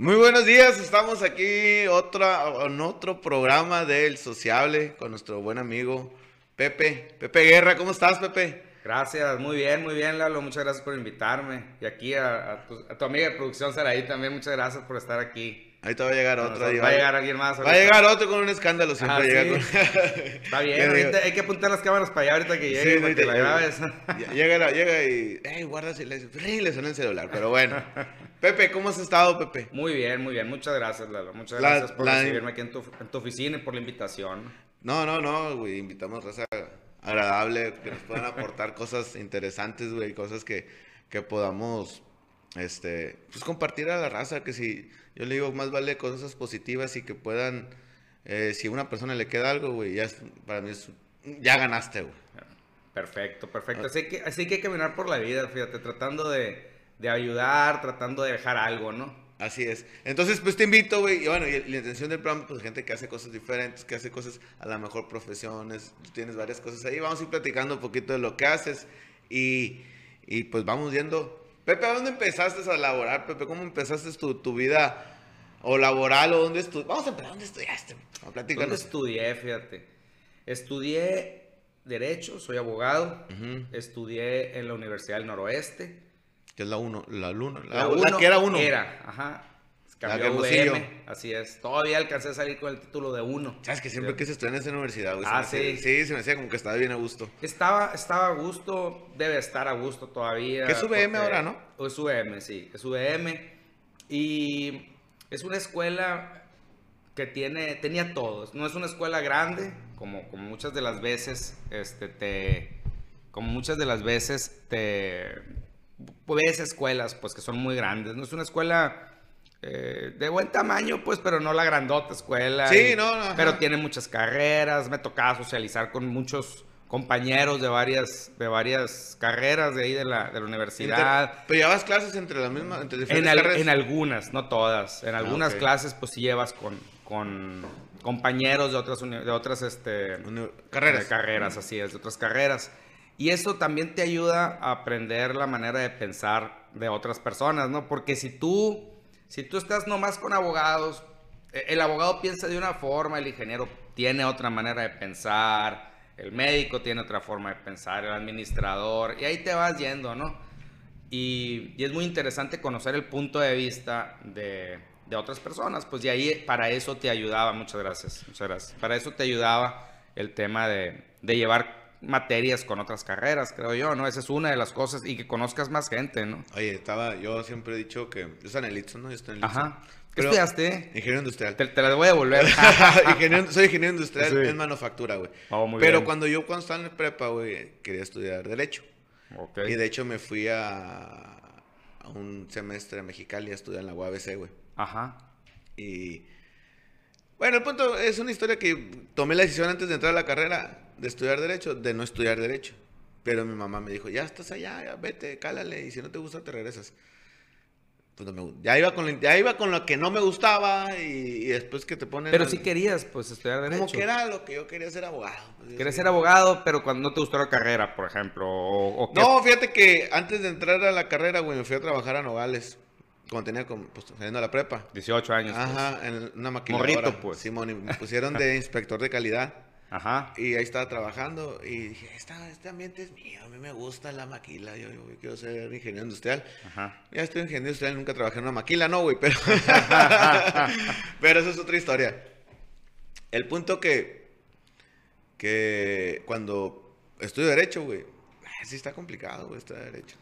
Muy buenos días, estamos aquí otra, en otro programa del Sociable con nuestro buen amigo Pepe. Pepe Guerra, ¿cómo estás, Pepe? Gracias, muy bien, muy bien, Lalo. Muchas gracias por invitarme. Y aquí a, tu, amiga de producción, Saraí, también muchas gracias por estar aquí. Ahorita va a llegar otro. va, a llegar alguien más. Va a llegar otro con un escándalo, siempre ah, llega Está bien, hay que apuntar las cámaras para allá ahorita que llegue, sí, para que la grabes. Llega, llega y, hey, guarda silencio. Le suena el celular, pero bueno. Pepe, ¿cómo has estado, Pepe? Muy bien, muy bien. Muchas gracias, Lalo. Muchas gracias por recibirme aquí en tu, en tu, oficina y por la invitación. No, no, no, güey. Invitamos raza agradable, que nos puedan aportar cosas interesantes, güey. Cosas que, que podamos, este, pues compartir a la raza. Que si, yo le digo, más vale cosas positivas y que puedan, eh, si a una persona le queda algo, güey, ya para mí es, ya ganaste, güey. Perfecto, perfecto. Así que, así que hay que caminar por la vida, fíjate, tratando de de ayudar, tratando de dejar algo, ¿no? Así es. Entonces, pues te invito, güey. Y bueno, y la intención del programa, pues gente que hace cosas diferentes, que hace cosas a la mejor profesiones. tienes varias cosas ahí. Vamos a ir platicando un poquito de lo que haces. Y, y pues vamos viendo. Pepe, ¿a dónde empezaste a laborar, Pepe? ¿Cómo empezaste tu, tu vida o laboral o dónde estudiaste? Vamos a empezar, ¿dónde estudiaste? ¿Dónde estudié, fíjate? Estudié Derecho, soy abogado. Estudié en la Universidad del Noroeste que es la 1, la luna, la, la, que era 1. Era, ajá. Cambió a VM, así es. Todavía alcancé a salir con el título de 1. Sabes que siempre quise estudiar en esa universidad, güey. Ah, sí. sí, se me decía como que estaba bien a gusto. Estaba, estaba a gusto, debe estar a gusto todavía. ¿Qué es VM ahora, no? Es VM, sí, es VM. Y es una escuela que tiene, tenía todos. No es una escuela grande, como, como muchas de las veces, este, te, como muchas de las veces te ves escuelas, pues, que son muy grandes. No es una escuela eh, de buen tamaño, pues, pero no la grandota escuela. Sí, no, no. Pero tiene muchas carreras. Me tocaba socializar con muchos compañeros de varias, de varias carreras de ahí de la, de la universidad. ¿Pero llevas clases entre las mismas, entre diferentes en, carreras? en algunas, no todas. En ah, algunas clases, pues sí llevas con, con compañeros de otras, de otras este, carreras. carreras, así es, de otras carreras. Y eso también te ayuda a aprender la manera de pensar de otras personas, ¿no? Porque si tú, si tú estás nomás con abogados, e, el abogado piensa de una forma, el ingeniero tiene otra manera de pensar, el médico tiene otra forma de pensar, el administrador, y ahí te vas yendo, ¿no? Y, es muy interesante conocer el punto de vista de, de, otras personas, pues de ahí para eso te ayudaba, muchas gracias, muchas gracias, para eso te ayudaba el tema de, de llevar materias con otras carreras, creo yo, ¿no? Esa es una de las cosas y que conozcas más gente, ¿no? Oye, estaba, yo siempre he dicho que yo estoy en el ITSO, ¿no? Yo estoy en el Ajá. ¿Qué estudiaste? Ingeniero industrial. Te, la voy a devolver. soy ingeniero industrial en manufactura, güey. Oh, Pero cuando yo, cuando estaba en prepa, güey, quería estudiar Derecho. Okay. Y de hecho me fui a, a un semestre a Mexicali a estudiar en la UABC, güey. Ajá. Y... Bueno, el punto es una historia que tomé la decisión antes de entrar a la carrera de estudiar derecho, de no estudiar derecho. Pero mi mamá me dijo, ya estás allá, vete, cálale, y si no te gusta te regresas. Pues me, ya, iba con, ya iba con lo que no me gustaba y, después que te ponen... Pero si querías, pues, estudiar derecho. Como que era lo que yo quería ser abogado. Pues, Querías ser abogado, pero cuando no te gustó la carrera, por ejemplo, o, No, fíjate que antes de entrar a la carrera, güey, me fui a trabajar a Nogales. Cuando tenía, pues, saliendo a la prepa. 18 años. Ajá, pues. en una maquinadora. Morrito, pues. Simón, me pusieron de inspector de calidad. Ajá. Y ahí estaba trabajando y dije, este ambiente es mío, a mí me gusta la maquila, yo, quiero ser ingeniero industrial. Ajá. Ya estoy ingeniero industrial, nunca trabajé en una maquila, no, güey, pero... pero eso es otra historia. El punto que, que cuando estudio Derecho, güey, sí está complicado, güey, estudiar Derecho.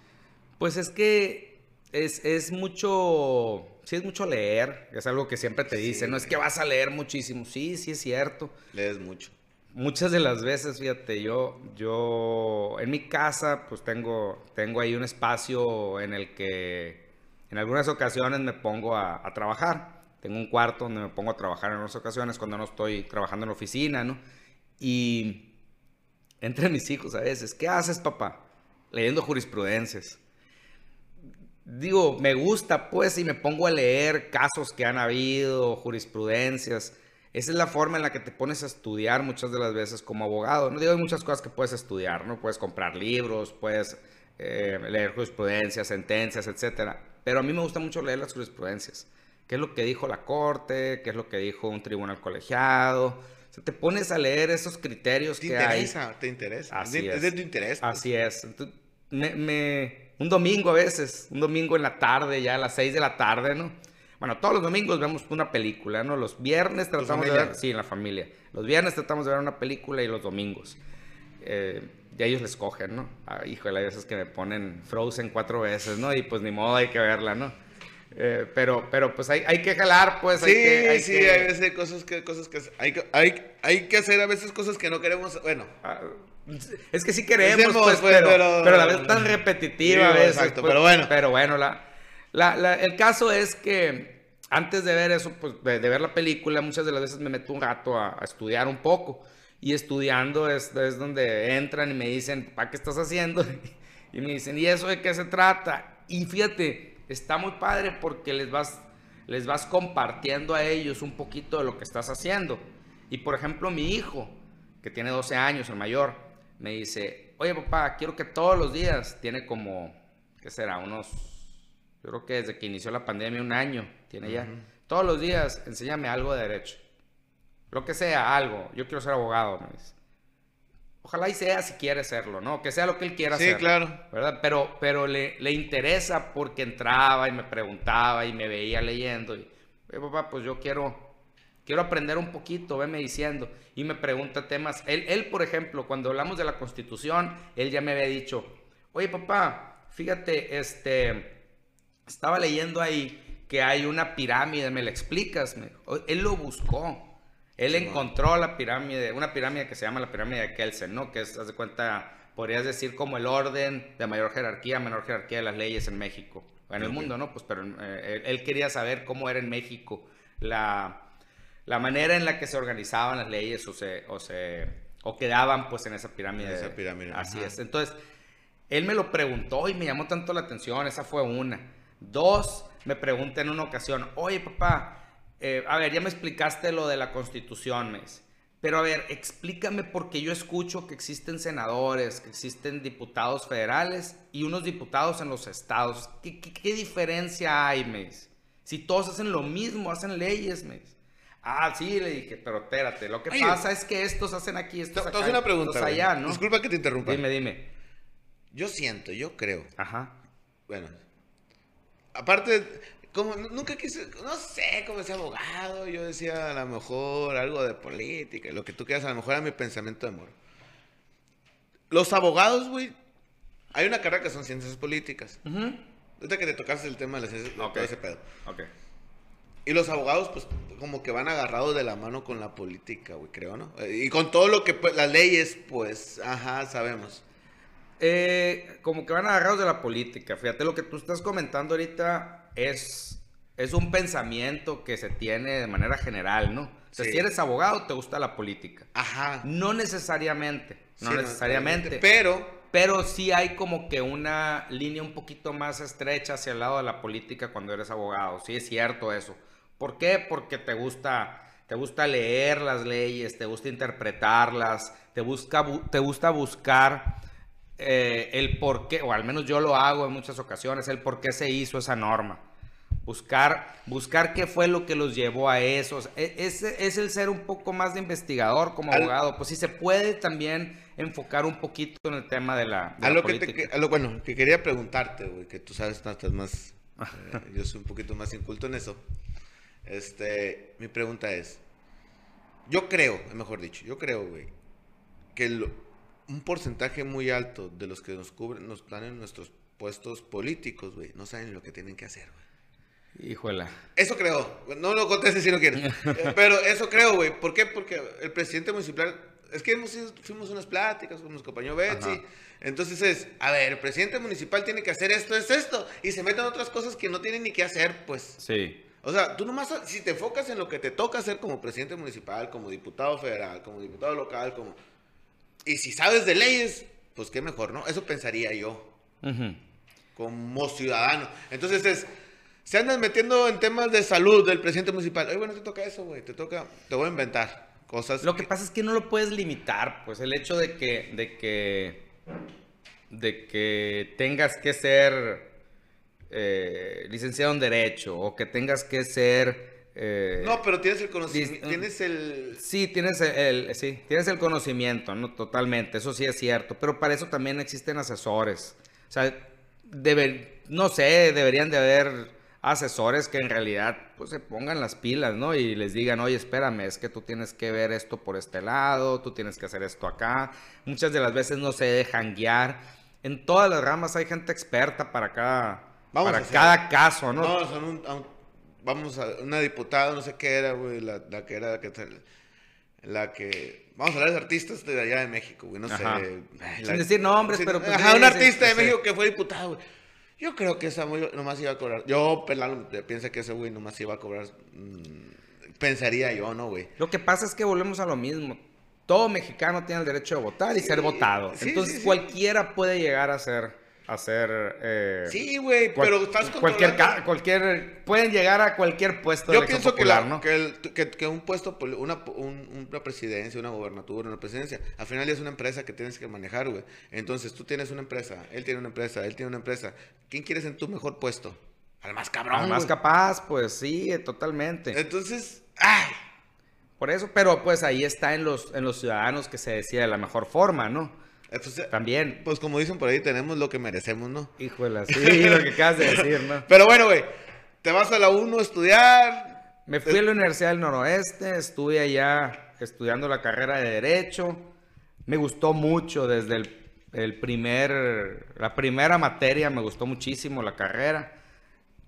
Pues es que es, es mucho, sí es mucho leer, es algo que siempre te dicen, no es que vas a leer muchísimo, sí, sí es cierto. Lees mucho muchas de las veces, fíjate, yo, yo en mi casa, pues tengo, tengo ahí un espacio en el que en algunas ocasiones me pongo a, trabajar. Tengo un cuarto donde me pongo a trabajar en algunas ocasiones cuando no estoy trabajando en la oficina, ¿no? Y entre mis hijos a veces, ¿qué haces, papá? Leyendo jurisprudencias. Digo, me gusta, pues, y me pongo a leer casos que han habido, jurisprudencias esa es la forma en la que te pones a estudiar muchas de las veces como abogado. No digo, hay muchas cosas que puedes estudiar, ¿no? Puedes comprar libros, puedes eh, leer jurisprudencias, sentencias, etc. Pero a mí me gusta mucho leer las jurisprudencias. qué es lo que dijo la corte, qué es lo que dijo un tribunal colegiado. O sea, te pones a leer esos criterios ¿Te que interesa? hay. ¿Te interesa? Así es. es. de tu interés. pues. Así es. Entonces, me, me- un domingo a veces, un domingo en la tarde, ya a las 6 de la tarde, ¿no? Bueno, todos los domingos vemos una película, ¿no? Los viernes tratamos de ver, sí, en la familia. Los viernes tratamos de ver una película y los domingos. Eh, y ellos les cogen, ¿no? Ah, híjole, hay veces que me ponen Frozen cuatro veces, ¿no? Y pues ni modo, hay que verla, ¿no? Eh, pero, pero pues hay, hay que jalar, pues. Sí, hay que, hay sí, que- hay veces cosas que, cosas que hay, que- hay, hay que hacer a veces cosas que no queremos, bueno, Ah, Es que sí queremos, pues, pues, pero, pero- pero a la vez tan repetitiva a veces. exacto, pues, pero bueno. Pero bueno, la, la- la- el caso es que antes de ver eso, pues, de, de ver la película, muchas de las veces me meto un rato a, a estudiar un poco. Y estudiando es, es donde entran y me dicen, ¿para qué estás haciendo? Y me dicen, ¿y eso de qué se trata? Y fíjate, está muy padre porque les vas, les vas compartiendo a ellos un poquito de lo que estás haciendo. Y por ejemplo, mi hijo, que tiene 12 años, el mayor, me dice, oye papá, quiero que todos los días, tiene como, ¿qué será? Unos, yo creo que desde que inició la pandemia, un año, tiene ya. Todos los días, enséñame algo de derecho. Lo que sea, algo. Yo quiero ser abogado, me dice. Ojalá y sea si quiere serlo, ¿no? Que sea lo que él quiera sí, hacer. claro. ¿verdad? Pero, pero le, le interesa porque entraba y me preguntaba y me veía leyendo. Y, "Oye, papá, pues yo quiero, quiero aprender un poquito, veme diciendo. Y me pregunta temas. Él, él, por ejemplo, cuando hablamos de la Constitución, él ya me había dicho, oye, papá, fíjate, este, estaba leyendo ahí que hay una pirámide, ¿me la explicas? Me dijo. Él lo buscó. Él Sí, encontró la pirámide, una pirámide que se llama la pirámide de Kelsen, ¿no? Que es, haz de cuenta, podrías decir como el orden de mayor jerarquía, menor jerarquía de las leyes en México. En el mundo, ¿no? Pues, pero eh, él, él quería saber cómo era en México la, la manera en la que se organizaban las leyes o se, o se, o quedaban, pues, en esa pirámide. En esa pirámide, Así ajá. es. Entonces, él me lo preguntó y me llamó tanto la atención, esa fue una. Dos, me pregunta en una ocasión, oye papá, eh, a ver, ya me explicaste lo de la constitución, me dice. Pero a ver, explícame porque yo escucho que existen senadores, que existen diputados federales y unos diputados en los estados. ¿Qué, qué- qué diferencia hay, me dice? Si todos hacen lo mismo, hacen leyes, me dice. Ah, sí, le dije, pero espérate, lo que Oye, pasa es que estos hacen aquí, estos acá, una pregunta. estos allá, ¿no? Disculpa que te interrumpa. Dime, dime. Yo siento, yo creo. Ajá. Bueno, aparte, como nu- nunca quise, no sé, como ser abogado, yo decía a lo mejor algo de política, lo que tú quieras, a lo mejor era mi pensamiento de amor. Los abogados, güey, hay una carrera que son ciencias políticas. Ujú. Ahorita que te tocaste el tema de las ciencias, Ok. todo ese pedo. Ok. Y los abogados, pues, como que van agarrados de la mano con la política, güey, creo, ¿no? Eh, Y con todo lo que, pues, las leyes, pues, ajá, sabemos. Eh, como que van agarrados de la política. Fíjate, lo que tú estás comentando ahorita es, es un pensamiento que se tiene de manera general, ¿no? O sea, Sí. si eres abogado, te gusta la política. Ajá. No necesariamente, no Sí, necesariamente. Pero, Pero sí hay como que una línea un poquito más estrecha hacia el lado de la política cuando eres abogado. Sí es cierto eso. ¿Por qué? Porque te gusta, te gusta leer las leyes, te gusta interpretarlas, te, busca, bu- te gusta buscar eh, el por qué, o al menos yo lo hago en muchas ocasiones, el por qué se hizo esa norma. Buscar, buscar qué fue lo que los llevó a eso. E- Ese es el ser un poco más de investigador como abogado. Pues sí se puede también enfocar un poquito en el tema de la, de a la lo que te, a lo bueno, que quería preguntarte, güey, que tú sabes, no, estás más, eh, yo soy un poquito más inculto en eso. Este, mi pregunta es, yo creo, mejor dicho, yo creo, güey, que el- un porcentaje muy alto de los que nos cubren, nos en nuestros puestos políticos, güey, no saben lo que tienen que hacer, güey. Híjola. Eso creo. No lo contestes si no quieres. Eh, Pero eso creo, güey. ¿Por qué? Porque el presidente municipal. Es que hemos fuimos unas pláticas con nos acompañó Betsy. Ajá. Entonces es, a ver, el presidente municipal tiene que hacer esto, es esto. Y se meten otras cosas que no tienen ni que hacer, pues. Sí. O sea, tú nomás, si te enfocas en lo que te toca hacer como presidente municipal, como diputado federal, como diputado local, como... Y si sabes de leyes, pues qué mejor, ¿no? Eso pensaría yo como ciudadano. Entonces es, se andan metiendo en temas de salud del presidente municipal. Oye, bueno, te toca eso, güey, te toca, te voy a inventar cosas. Lo que pasa es que no lo puedes limitar, pues el hecho de que, de que, de que tengas que ser eh, licenciado en Derecho o que tengas que ser... eh, No, pero tienes el conocimiento, dis- tienes el... Sí, tienes el, sí, tienes el conocimiento, ¿no? Totalmente, eso sí es cierto. Pero para eso también existen asesores. O sea, debe- no sé, deberían de haber asesores que en realidad pues se pongan las pilas, ¿no? Y les digan, oye, espérame, es que tú tienes que ver esto por este lado, tú tienes que hacer esto acá. Muchas de las veces no se dejan guiar. En todas las ramas hay gente experta para cada, Vamos para cada caso, ¿no? Vamos a, un- a un- vamos a una diputada, no sé qué era, güey, la, la que era la que, te- la que... Vamos a hablar de artistas de allá de México, güey, no Ajá. sé. Sin la- decir nombres, pero pues Ajá, un artista de. México que fue diputado, güey. Yo creo que esa güey nomás iba a cobrar. Yo, pelado, piensa que ese güey nomás iba a cobrar. mm, pensaría yo, ¿no, güey? Lo que pasa es que volvemos a lo mismo. Todo mexicano tiene el derecho de votar y Sí, ser votado. sí, Entonces sí, sí. cualquiera puede llegar a ser, a ser. eh, Sí, güey, pero estás cualquier, cualquier, pueden llegar a cualquier puesto Yo de pienso que, popular, la- ¿no? que, el- que- que un puesto, una, un- una presidencia, una gobernatura, una presidencia, al final es una empresa que tienes que manejar, güey. Entonces tú tienes una empresa, él tiene una empresa, él tiene una empresa. ¿Quién quieres en tu mejor puesto? Al más cabrón. Al más capaz, pues sí, totalmente. Entonces, ¡ay! Por eso, pero pues ahí está en los, en los ciudadanos que se decide de la mejor forma, ¿no? Entonces, También. pues como dicen por ahí, tenemos lo que merecemos, ¿no? Híjole, sí, lo que acabas de decir, ¿no? Pero bueno, güey, te vas a la 1 a estudiar. Me fui a la Universidad del Noroeste, estuve allá estudiando la carrera de Derecho. Me gustó mucho desde el, el primer, la primera materia, me gustó muchísimo la carrera.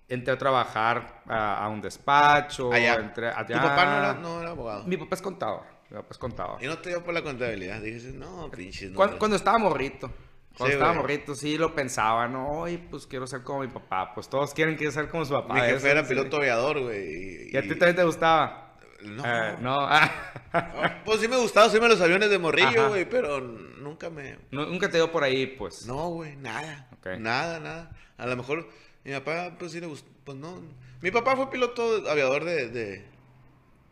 Entré a trabajar a, a un despacho. Allá. entré allá. Tu papá no era, no era abogado. Mi papá es contador. Mi papá es contador. Y no te dio por la contabilidad. Dijiste, no, pinches. no, Cuando, estaba morrito. Cuando Sí, estaba güey. morrito, sí lo pensaba, ¿no? Oye, pues quiero ser como mi papá. Pues todos quieren que ser como su papá. Mi jefe eso, era sí. piloto aviador, güey. ¿Y a ti también te gustaba? No. Eh, no. Ah. Ah, Pues sí me gustaba subirme los aviones de morrillo, güey, pero nunca me... Nu- Nunca te dio por ahí, pues. No, güey, nada. Ok. Nada, nada. A lo mejor mi papá, pues sí le gustó, pues no. Mi papá fue piloto aviador de... de-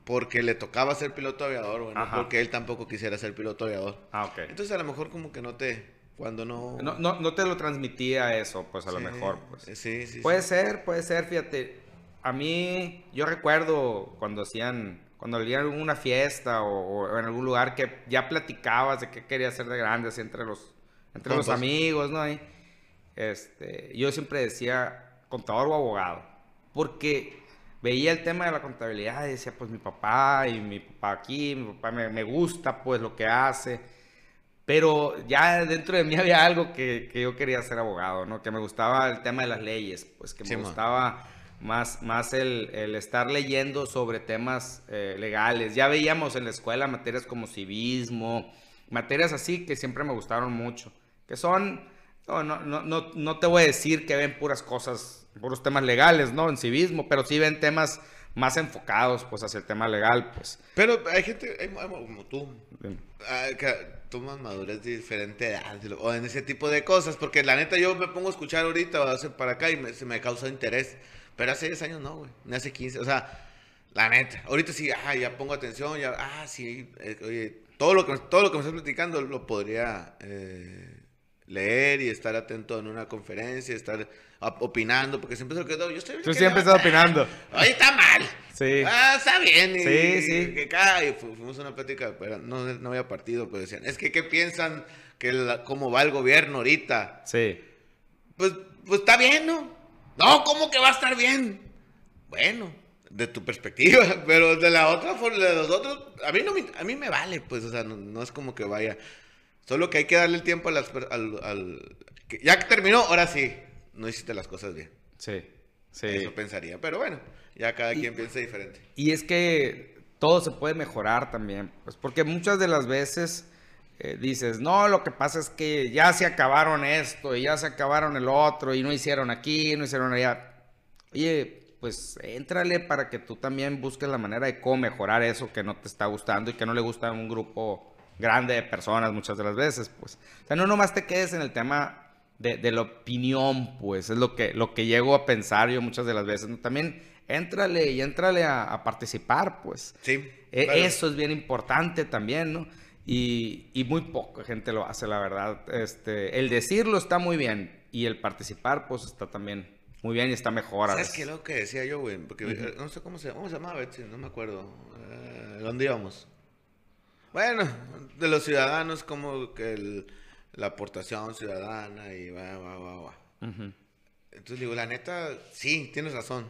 Porque le tocaba ser piloto aviador, güey, no Ajá. porque él tampoco quisiera ser piloto aviador. Ah, ok. Entonces a lo mejor como que no te... Cuando no... No, no, no te lo transmitía eso, pues a lo mejor, pues. Sí, sí, Puede sí. ser, puede ser, fíjate. A mí, yo recuerdo cuando hacían, cuando había alguna fiesta o, o en algún lugar que ya platicabas de qué querías hacer de grande, así entre los, entre los amigos, ¿no? Y, este, yo siempre decía contador o abogado, porque veía el tema de la contabilidad y decía, pues mi papá y mi papá aquí, mi papá me, me gusta pues lo que hace. Pero ya dentro de mí había algo que, que yo quería ser abogado, ¿no? Que me gustaba el tema de las leyes, pues que me Sí, gustaba más, más el, el estar leyendo sobre temas eh, legales. Ya veíamos en la escuela materias como civismo, materias así que siempre me gustaron mucho. Que son, no, no, no, no, no te voy a decir que ven puras cosas, puros temas legales, ¿no? En civismo, pero sí ven temas más enfocados, pues, hacia el tema legal, pues. Pero hay gente, hay, como tú, ah, que toman madurez de diferente edad o en ese tipo de cosas, porque la neta yo me pongo a escuchar ahorita o hace para acá y me- se me causa interés, pero hace 10 años no, güey, ni hace 15, o sea, la neta, ahorita sí, ah, ya pongo atención, ya, ah, sí, eh, oye, todo lo que, todo lo que me estás platicando lo podría eh, leer y estar atento en una conferencia, estar opinando, porque siempre se lo quedo, yo estoy... Tú siempre estás opinando. Oye, está mal. Sí. Ah, está bien. Y, Sí, sí. Que fu- fuimos a una plática, pero no, no había partido, pero decían, es que ¿qué piensan que la- cómo va el gobierno ahorita? Sí. Pues, pues está bien, ¿no? No, ¿cómo que va a estar bien? Bueno, de tu perspectiva, pero de la otra, for- de los otros, a mí no me, a mí me vale, pues, o sea, no, no es como que vaya. Solo que hay que darle el tiempo a las, al, al- que ya que terminó, ahora sí, no hiciste las cosas bien. Sí. Sí. Eso pensaría, pero bueno, ya cada Y- quien piensa diferente. Y es que todo se puede mejorar también, pues porque muchas de las veces eh, dices, no, lo que pasa es que ya se acabaron esto y ya se acabaron el otro y no hicieron aquí, no hicieron allá. Oye, pues éntrale para que tú también busques la manera de cómo mejorar eso que no te está gustando y que no le gusta a un grupo grande de personas muchas de las veces, pues. O sea, no nomás te quedes en el tema de, de la opinión, pues, es lo que, lo que llego a pensar yo muchas de las veces. También éntrale y éntrale a, a participar, pues. Sí. E- claro. Eso es bien importante también, ¿no? Y, y muy poca gente lo hace, la verdad. Este, el decirlo está muy bien y el participar, pues, está también muy bien y está mejor. ¿Sabes qué es lo que decía yo, güey? Porque eh, no sé cómo se, cómo se llamaba, Betsy, no me acuerdo. Eh, ¿Dónde íbamos? Bueno, de los ciudadanos, como que el, la aportación ciudadana y va, va, va, va. Entonces digo, la neta, sí, tienes razón.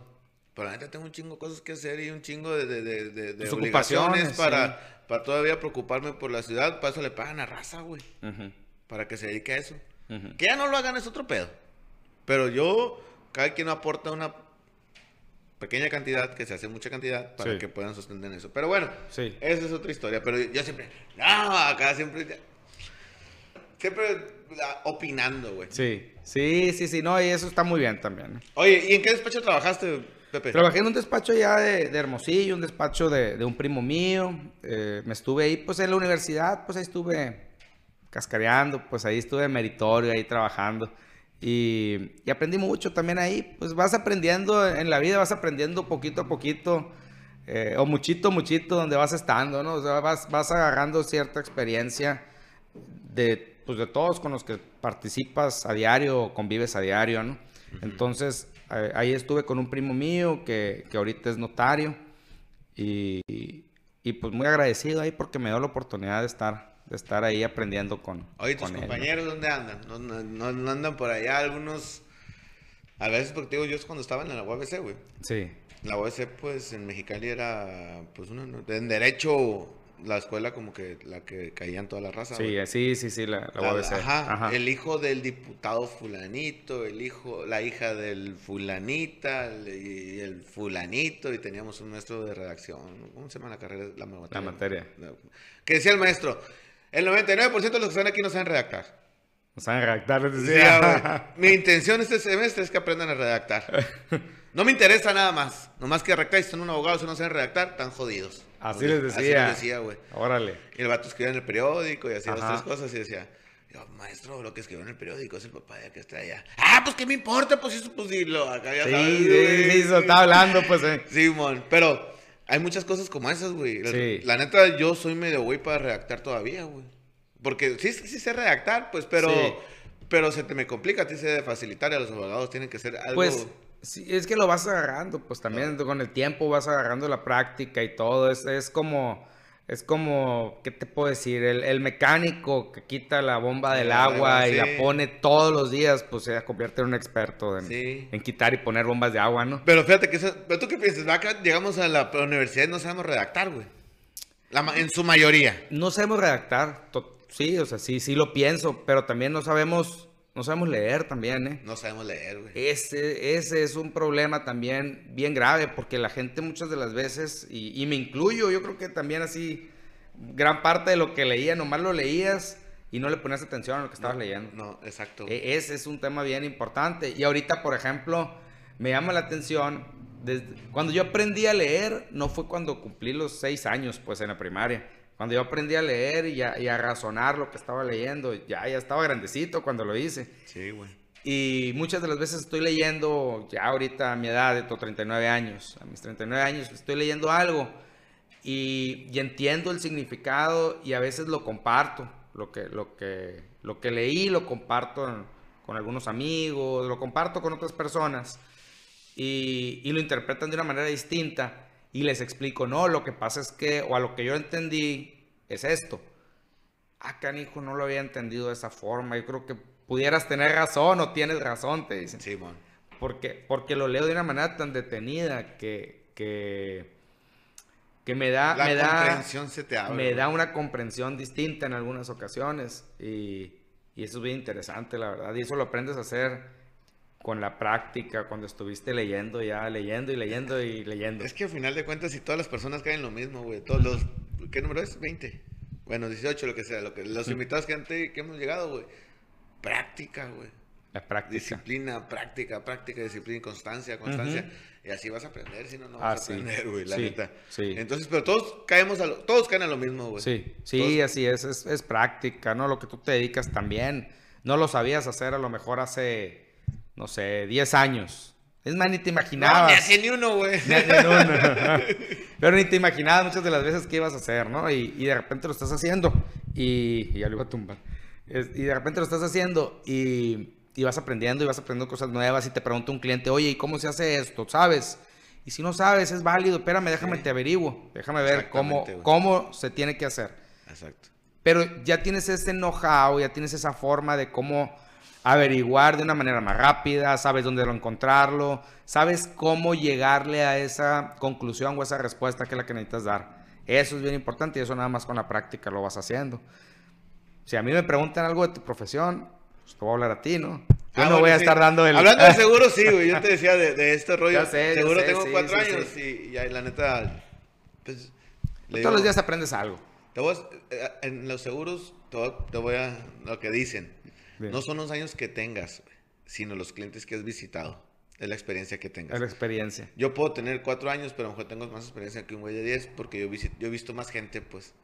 Pero la neta tengo un chingo de cosas que hacer y un chingo de, de, de, de obligaciones para, para todavía preocuparme por la ciudad. Para eso le pagan a raza, güey. Para que se dedique a eso. Que ya no lo hagan es otro pedo. Pero yo, cada quien aporta una pequeña cantidad, que se hace mucha cantidad, para que puedan sostener eso. Pero bueno, sí. esa es otra historia. Pero yo siempre, no, acá siempre, siempre opinando, güey. Sí, sí, sí, sí, no, y eso está muy bien también. Oye, ¿y en qué despacho trabajaste, Pepe? Trabajé en un despacho ya de, Hermosillo, un despacho de, un primo mío. Eh, me estuve ahí, pues en la universidad, pues ahí estuve cascareando, pues ahí estuve meritorio, ahí trabajando. Y, aprendí mucho también ahí. Pues vas aprendiendo en la vida, vas aprendiendo poquito a poquito, eh, o muchito, muchito, donde vas estando, ¿no? O sea, vas, vas agarrando cierta experiencia de, pues, de todos con los que participas a diario o convives a diario, ¿no? Entonces, ahí estuve con un primo mío que, que ahorita es notario y, y, pues muy agradecido ahí porque me dio la oportunidad de estar de estar ahí aprendiendo con. Oye, ¿tus compañeros dónde andan? ¿No, no, andan por allá algunos? A veces, porque digo, yo cuando estaba en la UABC, güey. Sí. La UABC, pues en Mexicali era, pues, uno, en Derecho, la escuela como que la que caían toda la raza. Sí, sí, sí, sí, la, la, UABC. Ajá, El hijo del diputado Fulanito, el hijo, la hija del Fulanita, el, y el Fulanito, y teníamos un maestro de redacción. ¿Cómo se llama la carrera? La materia. La materia. Que decía el maestro el 99% de los que están aquí no saben redactar. No saben redactar, les decía. Mi intención este semestre es que aprendan a redactar. No me interesa nada más. Nomás que redactar, si son un abogado, si no saben redactar, están jodidos. Así les decía. Así les decía, güey. Órale. Y el vato escribía en el periódico y hacía las tres cosas y decía, yo, maestro, lo que escribió en el periódico es el papá de que está allá. Ah, pues qué me importa, pues eso, pues dilo. Acá ya sí, sabes, sí, sí, eso está hablando, pues. Eh. Simón, pero hay muchas cosas como esas, güey. La neta, yo soy medio güey para redactar todavía, güey. Porque sí, sí sé redactar, pues, pero, pero se te me complica, a ti se debe facilitar y a los abogados tienen que ser algo... Pues, sí, es que lo vas agarrando, pues también con el tiempo vas agarrando la práctica y todo. Es, es como es como, ¿qué te puedo decir? El, mecánico que quita la bomba del agua y la pone todos los días, pues se convierte en un experto en, quitar y poner bombas de agua, ¿no? Pero fíjate que eso, pero tú qué piensas, acá llegamos a la universidad y no sabemos redactar, güey. en su mayoría. No sabemos redactar, sí, o sea, sí, sí lo pienso, pero también no sabemos no sabemos leer también, ¿eh? No sabemos leer, güey. Ese, ese es un problema también bien grave, porque la gente muchas de las veces, y, me incluyo, yo creo que también así, gran parte de lo que leía, nomás lo leías y no le ponías atención a lo que estabas leyendo. No, exacto. E, ese es un tema bien importante. Y ahorita, por ejemplo, me llama la atención, desde, cuando yo aprendí a leer, no fue cuando cumplí los seis años, pues en la primaria cuando yo aprendí a leer y a, razonar lo que estaba leyendo, ya, ya estaba grandecito cuando lo hice. Sí, güey. Y muchas de las veces estoy leyendo, ya ahorita a mi edad, de 39 años, a mis 39 años, estoy leyendo algo y, entiendo el significado y a veces lo comparto, lo que, lo que, lo que leí lo comparto con algunos amigos, lo comparto con otras personas y, y lo interpretan de una manera distinta y les explico, no, lo que pasa es que, o a lo que yo entendí, es esto. Ah, canijo, no lo había entendido de esa forma. Yo creo que pudieras tener razón o tienes razón, te dicen. Sí, man. Porque, porque lo leo de una manera tan detenida que, que, que me da... La me comprensión da, se te abre. Me da una comprensión distinta en algunas ocasiones y, y eso es bien interesante, la verdad. Y eso lo aprendes a hacer con la práctica, cuando estuviste leyendo ya, leyendo y leyendo y leyendo. Es que al final de cuentas, si todas las personas caen lo mismo, güey, todos los, ¿qué número es? 20. Bueno, 18, lo que sea, lo que, los invitados que, que hemos llegado, güey. Práctica, güey. La práctica. Disciplina, práctica, práctica, disciplina, constancia, constancia. Y así vas a aprender, si no, no vas a aprender, güey, la neta. Sí. Entonces, pero todos caemos a lo, todos caen a lo mismo, güey. Sí, sí, así es, es, es práctica, ¿no? Lo que tú te dedicas también. No lo sabías hacer a lo mejor hace no sé, 10 años. Es más, ni te imaginabas. No, ni ni uno, güey. Ni uno. Pero ni te imaginabas muchas de las veces que ibas a hacer, ¿no? Y, y de repente lo estás haciendo y, y ya lo iba a tumbar. y de repente lo estás haciendo y, y vas aprendiendo y vas aprendiendo cosas nuevas y te pregunta un cliente, oye, ¿y cómo se hace esto? ¿Sabes? Y si no sabes, es válido, espérame, déjame te averiguo, déjame ver cómo, cómo se tiene que hacer. Exacto. Pero ya tienes ese know-how, ya tienes esa forma de cómo averiguar de una manera más rápida, sabes dónde encontrarlo, sabes cómo llegarle a esa conclusión o esa respuesta que es la que necesitas dar. Eso es bien importante y eso nada más con la práctica lo vas haciendo. Si a mí me preguntan algo de tu profesión, pues te voy a hablar a ti, ¿no? Yo ah, no voy a estar dando el... Hablando de seguro, sí, güey. Yo te decía de, de este rollo. seguro tengo cuatro años Y, la neta... Pues, todos los días aprendes algo. Te voy eh, en los seguros te voy a... Lo que dicen. No son los años que tengas, sino los clientes que has visitado. Es la experiencia que tengas. Es la experiencia. Yo puedo tener cuatro años, pero a lo mejor tengo más experiencia que un güey de diez porque yo, yo he visto más gente, pues.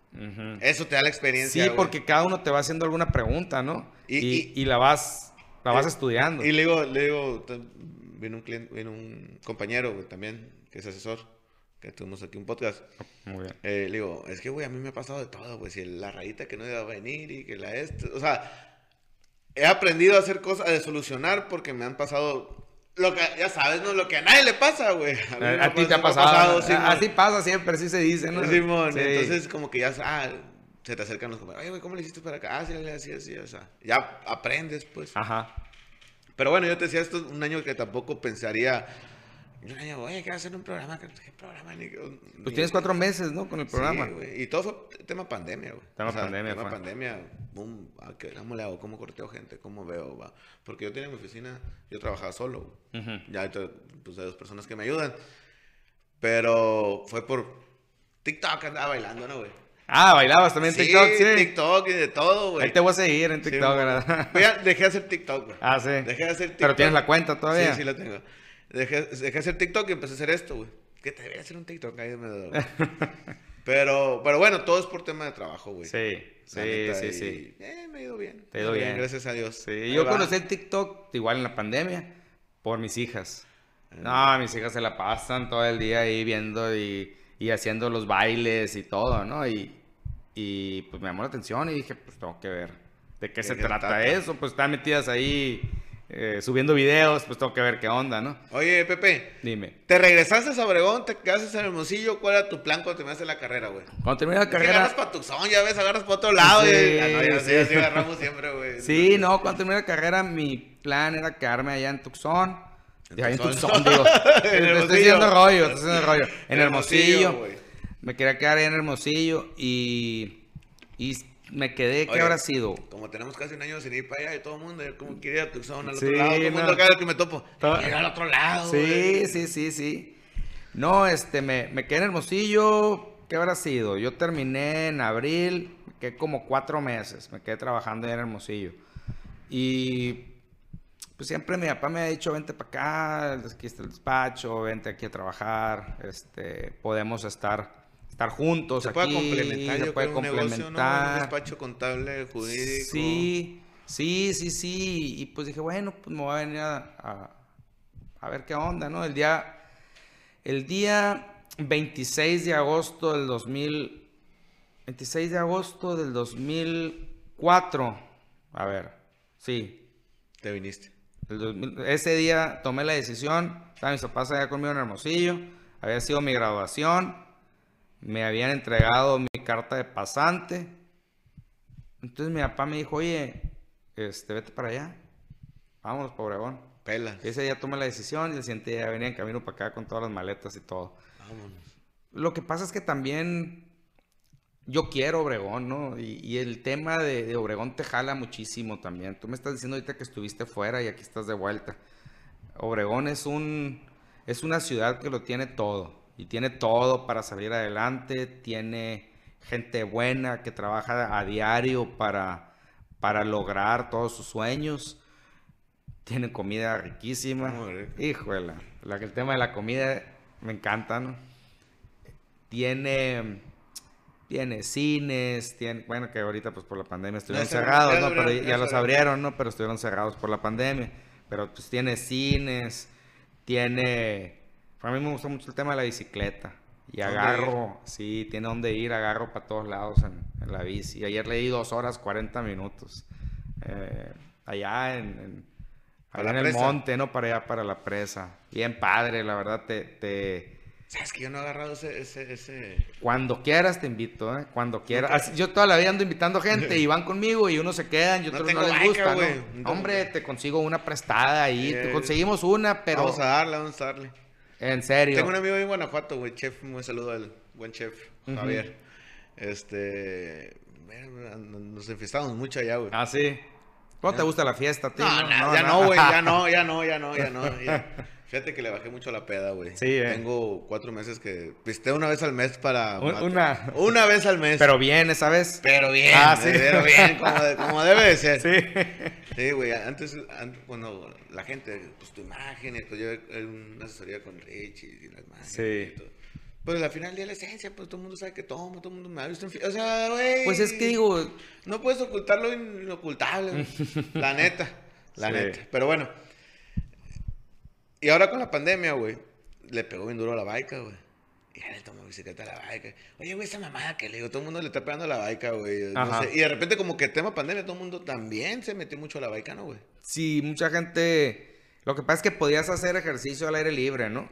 Eso te da la experiencia. Sí, porque cada uno te va haciendo alguna pregunta, ¿no? Y, y, la vas, la vas eh, estudiando. Y le digo, le digo, viene un cliente, viene un compañero también, que es asesor, que tuvimos aquí un podcast. Muy bien. Eh, le digo, es que, güey, a mí me ha pasado de todo, güey. Si la rayita que no iba a venir y que la este. O sea, he aprendido a hacer cosas, a solucionar porque me han pasado lo que, ya sabes, ¿no? Lo que a nadie le pasa, güey. A, ti te ha pasado. así pasa siempre, así se dice, ¿no? Simón, entonces como que ya, ah, se te acercan los compañeros, güey, ¿cómo le hiciste para acá? Ah, sí, así, así, o sea, ya aprendes, pues. Ajá. Pero bueno, yo te decía, esto es un año que tampoco pensaría yo le digo, oye, quiero hacer un programa. ¿Qué programa? pues tienes cuatro meses, ¿no? Con el programa. Sí, güey. Y todo fue tema pandemia, güey. Tema pandemia, Tema pandemia, boom, ¿cómo le hago? ¿Cómo corteo gente? ¿Cómo veo? Va? Porque yo tenía mi oficina, yo trabajaba solo, Ya hay pues, dos personas que me ayudan. Pero fue por TikTok, andaba bailando, ¿no, güey? Ah, bailabas también en TikTok, sí. TikTok y de todo, güey. Ahí te voy a seguir en TikTok, ¿verdad? dejé de hacer TikTok, güey. Ah, sí. Dejé de hacer TikTok. Pero tienes la cuenta todavía. Sí, sí la tengo. Dejé, de hacer TikTok y empecé a hacer esto, güey. Que te debería hacer un TikTok ahí me pero, pero bueno, todo es por tema de trabajo, güey. Sí, sí, sí, sí. Eh, me ha ido bien. Te ha ido bien. Gracias a Dios. Sí, yo conocí el TikTok igual en la pandemia por mis hijas. No, mis hijas se la pasan todo el día ahí viendo y, y haciendo los bailes y todo, ¿no? Y, y pues me llamó la atención y dije, pues tengo que ver de qué, se trata, eso. Pues están metidas ahí eh, subiendo videos, pues tengo que ver qué onda, ¿no? Oye, Pepe. Dime. ¿Te regresaste a Obregón? ¿Te quedaste en Hermosillo? ¿Cuál era tu plan cuando terminaste la carrera, güey? Cuando terminé la carrera. agarras para Tucson, ya ves, agarras para otro lado. Sí, y... ah, no, ya sí, así agarramos siempre, güey. Sí, no, cuando terminé la carrera, mi plan era quedarme allá en Tucson. En en Tucson, digo. estoy haciendo rollo, estoy haciendo rollo. En Hermosillo. Hermosillo me quería quedar ahí en Hermosillo y. Y me quedé, ¿qué habrá sido? Como tenemos casi un año sin ir para allá y todo el mundo, como quiere ir a Tucson, al otro lado, todo el mundo acá que me topo. Ir al otro lado, Sí, sí, sí, sí. No, este, me, me quedé en Hermosillo, ¿qué habrá sido? Yo terminé en abril, me quedé como cuatro meses, me quedé trabajando en Hermosillo. Y pues siempre mi papá me ha dicho, vente para acá, aquí está el despacho, vente aquí a trabajar, este, podemos estar estar juntos se puede complementar, se puede complementar. Un, despacho contable, jurídico. Sí, sí, sí, sí. Y pues dije, bueno, pues me voy a venir a, a, ver qué onda, ¿no? El día, el día 26 de agosto del 2000, 26 de agosto del 2004, a ver, sí. Te viniste. ese día tomé la decisión, estaban mis papás allá conmigo en Hermosillo, había sido mi graduación me habían entregado mi carta de pasante. Entonces mi papá me dijo, oye, este, vete para allá. Vámonos, Pobregón. Pela. Ese día tomé la decisión y el siguiente día venía en camino para acá con todas las maletas y todo. Vámonos. Lo que pasa es que también yo quiero Obregón, ¿no? Y, el tema de, de, Obregón te jala muchísimo también. Tú me estás diciendo ahorita que estuviste fuera y aquí estás de vuelta. Obregón es un es una ciudad que lo tiene todo y tiene todo para salir adelante, tiene gente buena que trabaja a diario para, para lograr todos sus sueños, tiene comida riquísima. Híjole, la, el tema de la comida me encanta, ¿no? Tiene, tiene cines, tiene, bueno, que ahorita pues por la pandemia estuvieron cerrados, ¿no? Pero ya, los abrieron, ¿no? Pero estuvieron cerrados por la pandemia. Pero pues tiene cines, tiene a mí me gusta mucho el tema de la bicicleta. Y agarro, sí, tiene donde ir, agarro para todos lados en, la bici. Ayer leí dos horas 40 minutos. Eh, allá en, Allá en el monte, ¿no? Para allá, para la presa. Bien padre, la verdad, te... te... ¿Sabes que yo no he agarrado ese, ese, ese... Cuando quieras te invito, ¿eh? Cuando quieras. Yo toda la vida ando invitando gente y van conmigo y unos se quedan y otros no, les gusta, ¿no? Hombre, te consigo una prestada ahí. te conseguimos una, pero... Vamos a darle, vamos a darle. En serio. Tengo un amigo en Guanajuato, güey, chef, un saludo al buen chef, Javier. Este... Nos enfestamos mucho allá, güey. Ah, sí. ¿Cómo te gusta la fiesta, tío? No, no, ya no, güey, ya no, ya no, ya no, ya no. Fíjate que le bajé mucho la peda, güey. Sí, eh. Tengo cuatro meses que pisteo una vez al mes para... una... Una vez al mes. Pero bien, esa vez. Pero bien, ah, sí. pero bien, como, debe de ser. Sí. Sí, güey, antes, cuando la gente, pues tu imagen, y pues yo una asesoría con Richie y las más. Sí. Pues al final de la esencia, pues todo el mundo sabe que tomo, todo el mundo me ha visto en O sea, güey. Pues es que digo. No puedes ocultar lo inocultable, la neta. La neta. Pero bueno. Y ahora con la pandemia, güey, le pegó bien duro a la baica, güey. Y ya le tomó bicicleta a la baica. Oye, güey, esa mamada que le digo, todo el mundo le está pegando a la baica, güey. No sé. Y de repente, como que tema pandemia, todo el mundo también se metió mucho a la baica, ¿no, güey? Sí, mucha gente. Lo que pasa es que podías hacer ejercicio al aire libre, ¿no?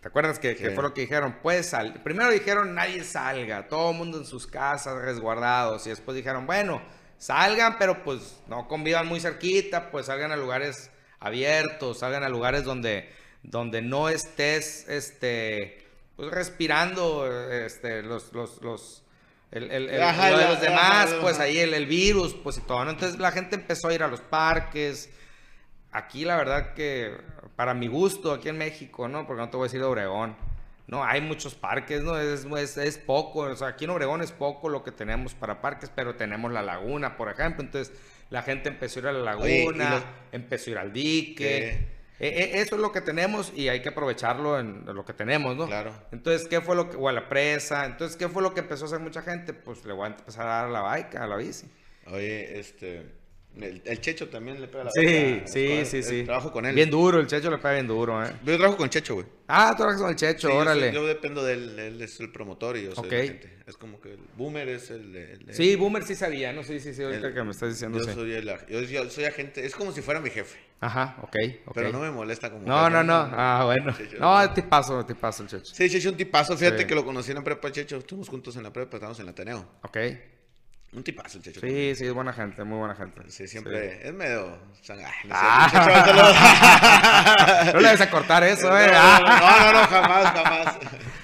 ¿Te acuerdas que, fue lo que dijeron? Pues sal... Primero dijeron nadie salga, todo el mundo en sus casas resguardados. Y después dijeron, bueno, salgan, pero pues no convivan muy cerquita, pues salgan a lugares abiertos, salgan a lugares donde, donde no estés este, pues, respirando este, los, los, los, el, el, de los demás, pues ahí el, el, virus, pues y todo. Entonces la gente empezó a ir a los parques. Aquí la verdad que para mi gusto aquí en México, ¿no? Porque no te voy a decir de Obregón. No, hay muchos parques, ¿no? Es, es, es, poco, o sea, aquí en Obregón es poco lo que tenemos para parques, pero tenemos la laguna, por ejemplo. Entonces, la gente empezó a ir a la laguna, empezó a ir al dique. E, eso es lo que tenemos y hay que aprovecharlo en, lo que tenemos, ¿no? Claro. Entonces, ¿qué fue lo que, o a la presa? Entonces, ¿qué fue lo que empezó a hacer mucha gente? Pues le voy a empezar a dar a la bike, a la bici. Oye, este, el, Checho también le pega la Sí, sí, sí, sí. Trabajo con él. Bien duro, el Checho le pega bien duro, ¿eh? Yo trabajo con Checho, güey. Ah, tú trabajas con el Checho, órale. Yo, dependo de él, él es el promotor y yo soy okay. gente. Es como que el Boomer es el... sí, Boomer sí sabía, no sí, sí, sí, ahorita que me estás diciendo. Yo, soy el, yo, soy agente, es como si fuera mi jefe. Ajá, ok, ok. Pero no me molesta como... No, no, no, ah, bueno. no, te paso, te paso el Checho. Sí, Checho un tipazo, fíjate que lo conocí en la prepa, Checho, estuvimos juntos en la prepa, estábamos en el Ateneo. Ok. Un tipazo el Checho. Sí, sí, es buena gente, muy buena gente. Sí, siempre es medio... Ah, no le vas a cortar eso, eh. No, no, no, jamás, jamás.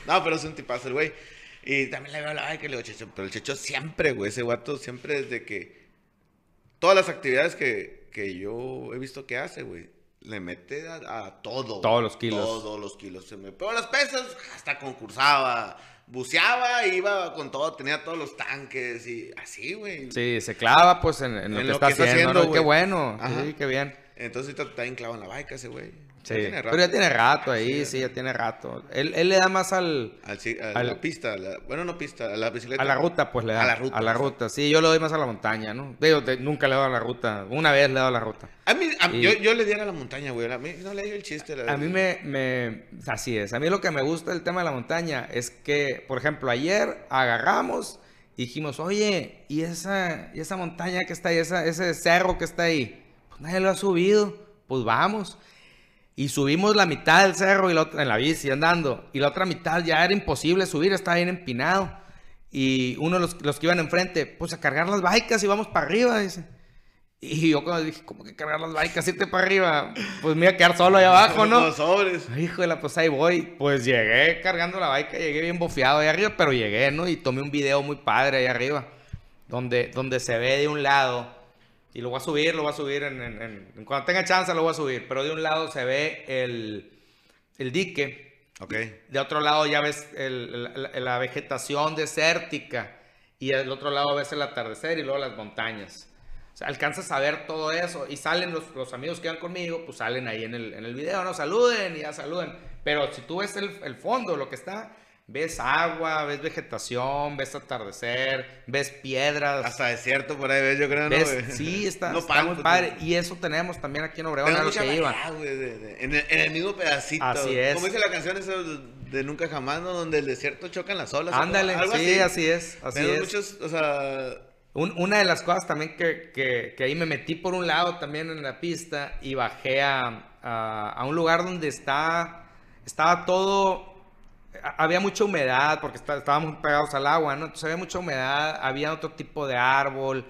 No, pero es un tipazo el güey. Y también le veo la que le digo, Checho, pero el Checho siempre, güey, ese guato siempre desde que... Todas las actividades que, que yo he visto que hace, güey, le mete a, todo. Todos los kilos. Todos los kilos. Se me pegó las pesas, hasta concursaba buceaba, iba con todo, tenía todos los tanques y así, güey. Sí, se clava pues en, lo, que, está haciendo, Qué bueno, sí, qué bien. Entonces está enclavado en la baica ese güey. Sí, pero ya tiene rato ahí, sí, ya tiene rato. Él, él le da más al... a la pista, bueno, no pista, a la bicicleta. A la ruta, pues le da. A la ruta. A la ruta, sí, yo le doy más a la montaña, ¿no? Digo, nunca le he dado a la ruta, una vez le he dado a la ruta. A mí, yo, yo, le diera a la montaña, güey, a mí no le dio el chiste. a mí me, me, así es, a mí lo que me gusta del tema de la montaña es que, por ejemplo, ayer agarramos y dijimos, oye, ¿y esa, y esa montaña que está ahí, esa, ese cerro que está ahí? Pues nadie lo ha subido, pues vamos. Y subimos la mitad del cerro y la otra, en la bici andando. Y la otra mitad ya era imposible subir, estaba bien empinado. Y uno de los, los que iban enfrente, pues a cargar las baicas y vamos para arriba, dice. Y yo cuando dije, ¿cómo que cargar las baicas, irte para arriba? Pues me iba a quedar solo ahí abajo, ¿no? Los sobres. Híjole, pues ahí voy. Pues llegué cargando la baica, llegué bien bofeado ahí arriba, pero llegué, ¿no? Y tomé un video muy padre ahí arriba, donde, donde se ve de un lado y lo voy a subir, lo voy a subir en, cuando tenga chance lo voy a subir. Pero de un lado se ve el, el dique. Ok. De otro lado ya ves la, vegetación desértica. Y del otro lado ves el atardecer y luego las montañas. O sea, alcanzas a ver todo eso. Y salen los, los amigos que van conmigo, pues salen ahí en el, en el video, ¿no? Saluden y ya saluden. Pero si tú ves el, el fondo, lo que está, ves agua, ves vegetación, ves atardecer, ves piedras. Hasta desierto por ahí ves, yo creo, ¿no? Sí, está, muy padre. Y eso tenemos también aquí en Obregón, a lo que iba. en, el, mismo pedacito. Así es. Como dice la canción de Nunca Jamás, ¿no? Donde el desierto chocan las olas. Ándale, sí, así. es, así es. muchos, o sea, una de las cosas también que, que, que, ahí me metí por un lado también en la pista y bajé a, a, un lugar donde está, estaba todo, había mucha humedad porque estábamos pegados al agua, ¿no? Entonces había mucha humedad, había otro tipo de árbol,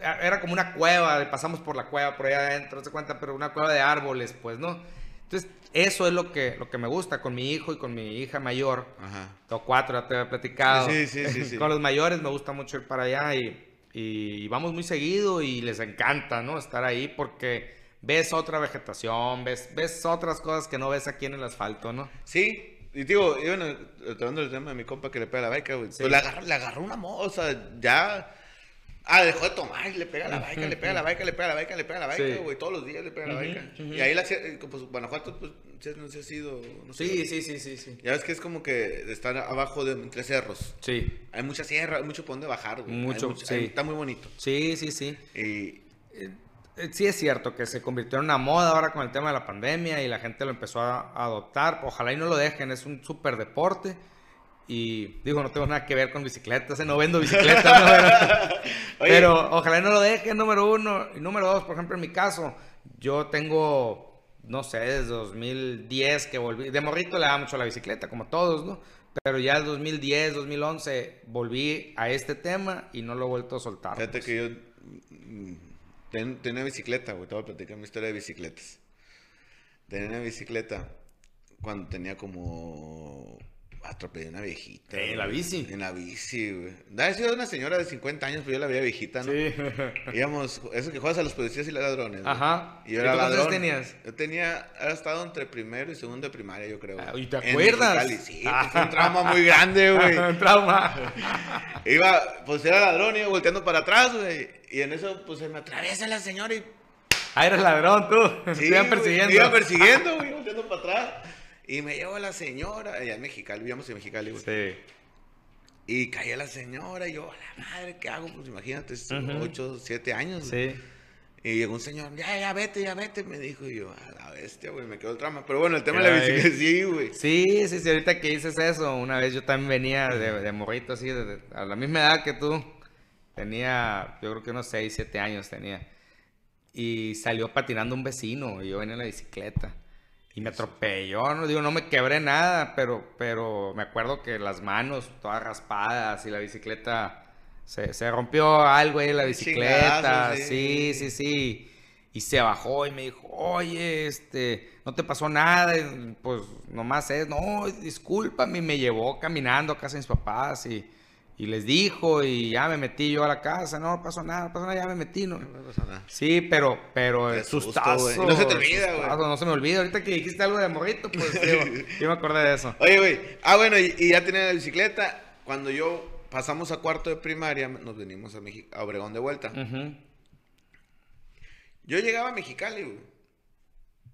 era como una cueva, pasamos por la cueva por allá adentro, no se cuenta, pero una cueva de árboles, pues, ¿no? Entonces, eso es lo que, lo que me gusta con mi hijo y con mi hija mayor. Ajá. Tengo cuatro, ya te he platicado. Sí, sí, sí, sí. con los mayores me gusta mucho ir para allá y, y, vamos muy seguido y les encanta, ¿no? Estar ahí porque ves otra vegetación, ves, ves otras cosas que no ves aquí en el asfalto, ¿no? Sí. Y digo, y bueno, hablando del tema de mi compa que le pega la baica, güey. Pues le agarró, le agarró una moza, ya Ah, dejó de tomar, le pega la baica, le pega la baica, le pega la baica, le pega la baica, güey. Todos los días le pega la baica. Y ahí la eh, pues Guanajuato, pues, no sé ha sido. No sé, sí, sí, sí, sí, sí. Ya ves que es como que están abajo de entre cerros. Sí. Hay mucha sierra, hay mucho por donde bajar, güey. Mucho, sí. está muy bonito. Sí, sí, sí. Y. Eh, sí es cierto que se convirtió en una moda ahora con el tema de la pandemia y la gente lo empezó a adoptar. Ojalá y no lo dejen, es un súper deporte. Y digo, no tengo nada que ver con bicicletas, ¿eh? no vendo bicicletas, pero, ojalá no lo dejen, número uno. Y número dos, por ejemplo, en mi caso, yo tengo, no sé, desde 2010 que volví, de morrito le daba mucho a la bicicleta, como todos, ¿no? Pero ya en 2010, 2011 volví a este tema y no lo he vuelto a soltar. Fíjate que yo tenía bicicleta, güey, te voy a platicar mi historia de bicicletas. Tenía una bicicleta cuando tenía como atropellé una viejita. ¿En la bici? En la bici, güey. Sido una señora de 50 años, pero yo la veía viejita, ¿no? Sí. Íbamos, eso que juegas a los policías y ladrones. Ajá. Y yo era ladrón. tenías? Yo tenía, había estado entre primero y segundo de primaria, yo creo. Ah, ¿Y te acuerdas? Sí, pues fue un trauma muy grande, güey. un trauma. iba, pues era ladrón, iba volteando para atrás, güey. Y en eso, pues se me atraviesa la señora y... Ah, eres ladrón, tú. Sí, iban persiguiendo. iba persiguiendo, güey, volteando para atrás. Y me llevó la señora, allá en Mexicali, vivíamos en Mexicali, güey. Sí. Y caía la señora y yo, a la madre, ¿qué hago? Pues imagínate, 8, 7 años. Sí. Y llegó un señor, ya, ya vete, ya vete, me dijo. Y yo, a la bestia, güey, me quedó el trama. Pero bueno, el tema de la bicicleta, sí, güey. Sí, sí, sí, ahorita que dices eso, una vez yo también venía de, de morrito así, a la misma edad que tú. Tenía, yo creo que unos 6, 7 años tenía. Y salió patinando un vecino y yo venía en la bicicleta. Y me atropelló, no digo, no me quebré nada, pero, pero me acuerdo que las manos todas raspadas y la bicicleta, se, se rompió algo ahí en la bicicleta, sí. sí, sí, Y se bajó y me dijo, oye, este, no te pasó nada, pues nomás es, no, discúlpame, y me llevó caminando a casa de mis papás y y les dijo y ya me metí yo a la casa, no pasó nada, no pasó nada, ya me metí, no, no pasó nada. Sí, pero, pero el sustazo. no se te olvida, güey. No se me olvida, ahorita que dijiste algo de morrito, pues yo me acordé de eso. Oye, güey, ah, bueno, y, ya tenía la bicicleta, cuando yo pasamos a cuarto de primaria, nos venimos a, México, a Obregón de vuelta. Yo llegaba a Mexicali, güey.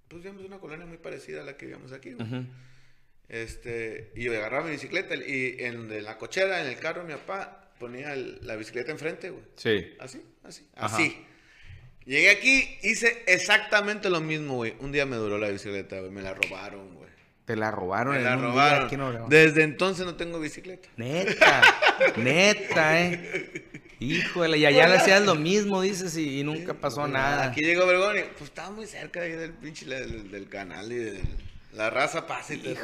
Pues vivíamos una colonia muy parecida a la que vivíamos aquí, güey. Este, y yo agarraba mi bicicleta y en, la cochera, en el carro, mi papá ponía la bicicleta enfrente, güey. Sí. Así, así, así. Llegué aquí, hice exactamente lo mismo, güey. Un día me duró la bicicleta, güey. Me la robaron, güey. Te la robaron. Me la robaron. Desde entonces no tengo bicicleta. Neta, neta, eh. Híjole, y allá le hacías lo mismo, dices, y, nunca pasó nada. Aquí llegó Vergón y pues estaba muy cerca ahí del pinche del, del canal y del la raza pasa y te.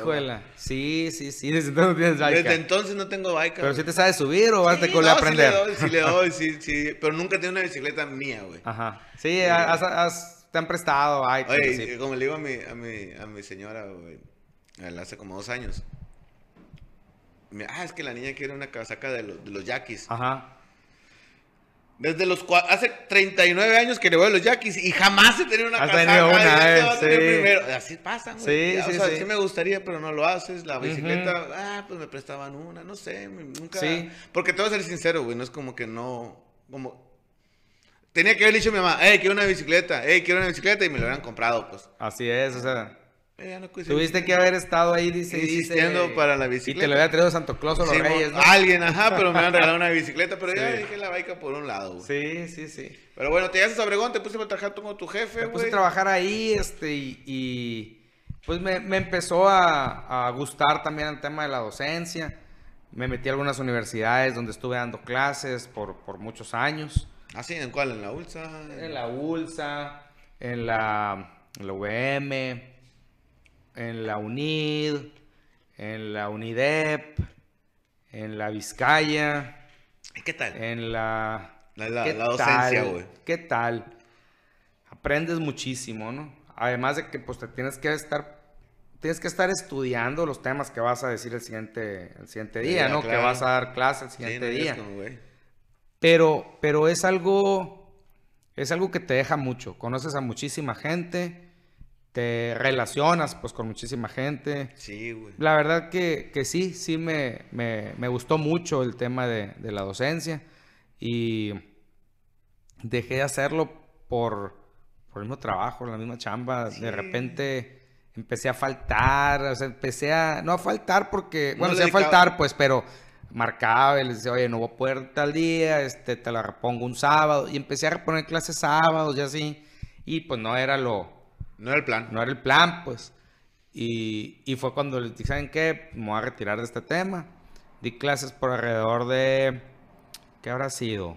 Sí, sí, sí. Desde entonces no tienes bike. Desde entonces no tengo bike. Pero si te sabes subir o vas sí, a aprender. Sí le doy, sí le doy, sí, sí. Pero nunca tengo una bicicleta mía, güey. Ajá. Sí, has, te han prestado bike. Oye, como le digo a mi, a mi, a mi señora, güey, hace como dos años. ah, es que la niña quiere una casaca de los, de los yaquis. Ajá. Desde los hace 39 años que le voy a los Yaquis y jamás he tenido una Has tenido una, eh, sí. Así pasa, güey. Sí, sí, o sea, sí. me gustaría, pero no lo haces. La bicicleta, ah, pues me prestaban una, no sé, nunca. Sí. Porque te voy a ser sincero, güey, no es como que no, como tenía que haber dicho a mi mamá, hey, quiero una bicicleta, hey, quiero una bicicleta y me lo hubieran comprado, pues. Así es, o sea. Tuviste que haber estado ahí, dice. Insistiendo para la bicicleta. Y te lo había traído Santo Claus o los Reyes, ¿no? Alguien, ajá, pero me han regalado una bicicleta. Pero ya dejé la baica por un lado, Sí, sí, sí. Pero bueno, te llegaste a Obregón, te puse a trabajar como tu jefe, Me puse a trabajar ahí, este, y, pues me, me empezó a, a, gustar también el tema de la docencia. Me metí a algunas universidades donde estuve dando clases por, por muchos años. ¿Ah, sí? ¿En cuál? ¿En la ULSA? En la ULSA, en la, en la UVM, en la UNID, en la UNIDEP, en la Vizcaya, ¿Y ¿Qué tal? en la... La, la- ¿Qué la docencia, güey. ¿Qué tal? Aprendes muchísimo, ¿no? Además de que pues te tienes que estar tienes que estar estudiando los temas que vas a decir el siguiente el siguiente día, ¿no? Que vas a dar clase el Sí, siguiente no día. como. Pero, pero es algo, es algo que te deja mucho. Conoces a muchísima gente, te relacionas pues con muchísima gente. Sí, güey. La verdad que, que sí, sí me, me- me gustó mucho el tema de, de la docencia y dejé de hacerlo por, por el mismo trabajo, la misma chamba. Sí. De repente empecé a faltar, o sea, empecé a, no a faltar porque, No bueno, sí a faltar pues, pero marcaba y les decía, oye, no voy a poder tal día, este, te la repongo un sábado. Y empecé a reponer clases sábados y así, y pues no era lo, No era el plan. no era el plan, pues. Y, y fue cuando les dije, ¿saben qué? Me voy a retirar de este tema. Di clases por alrededor de, ¿qué habrá sido?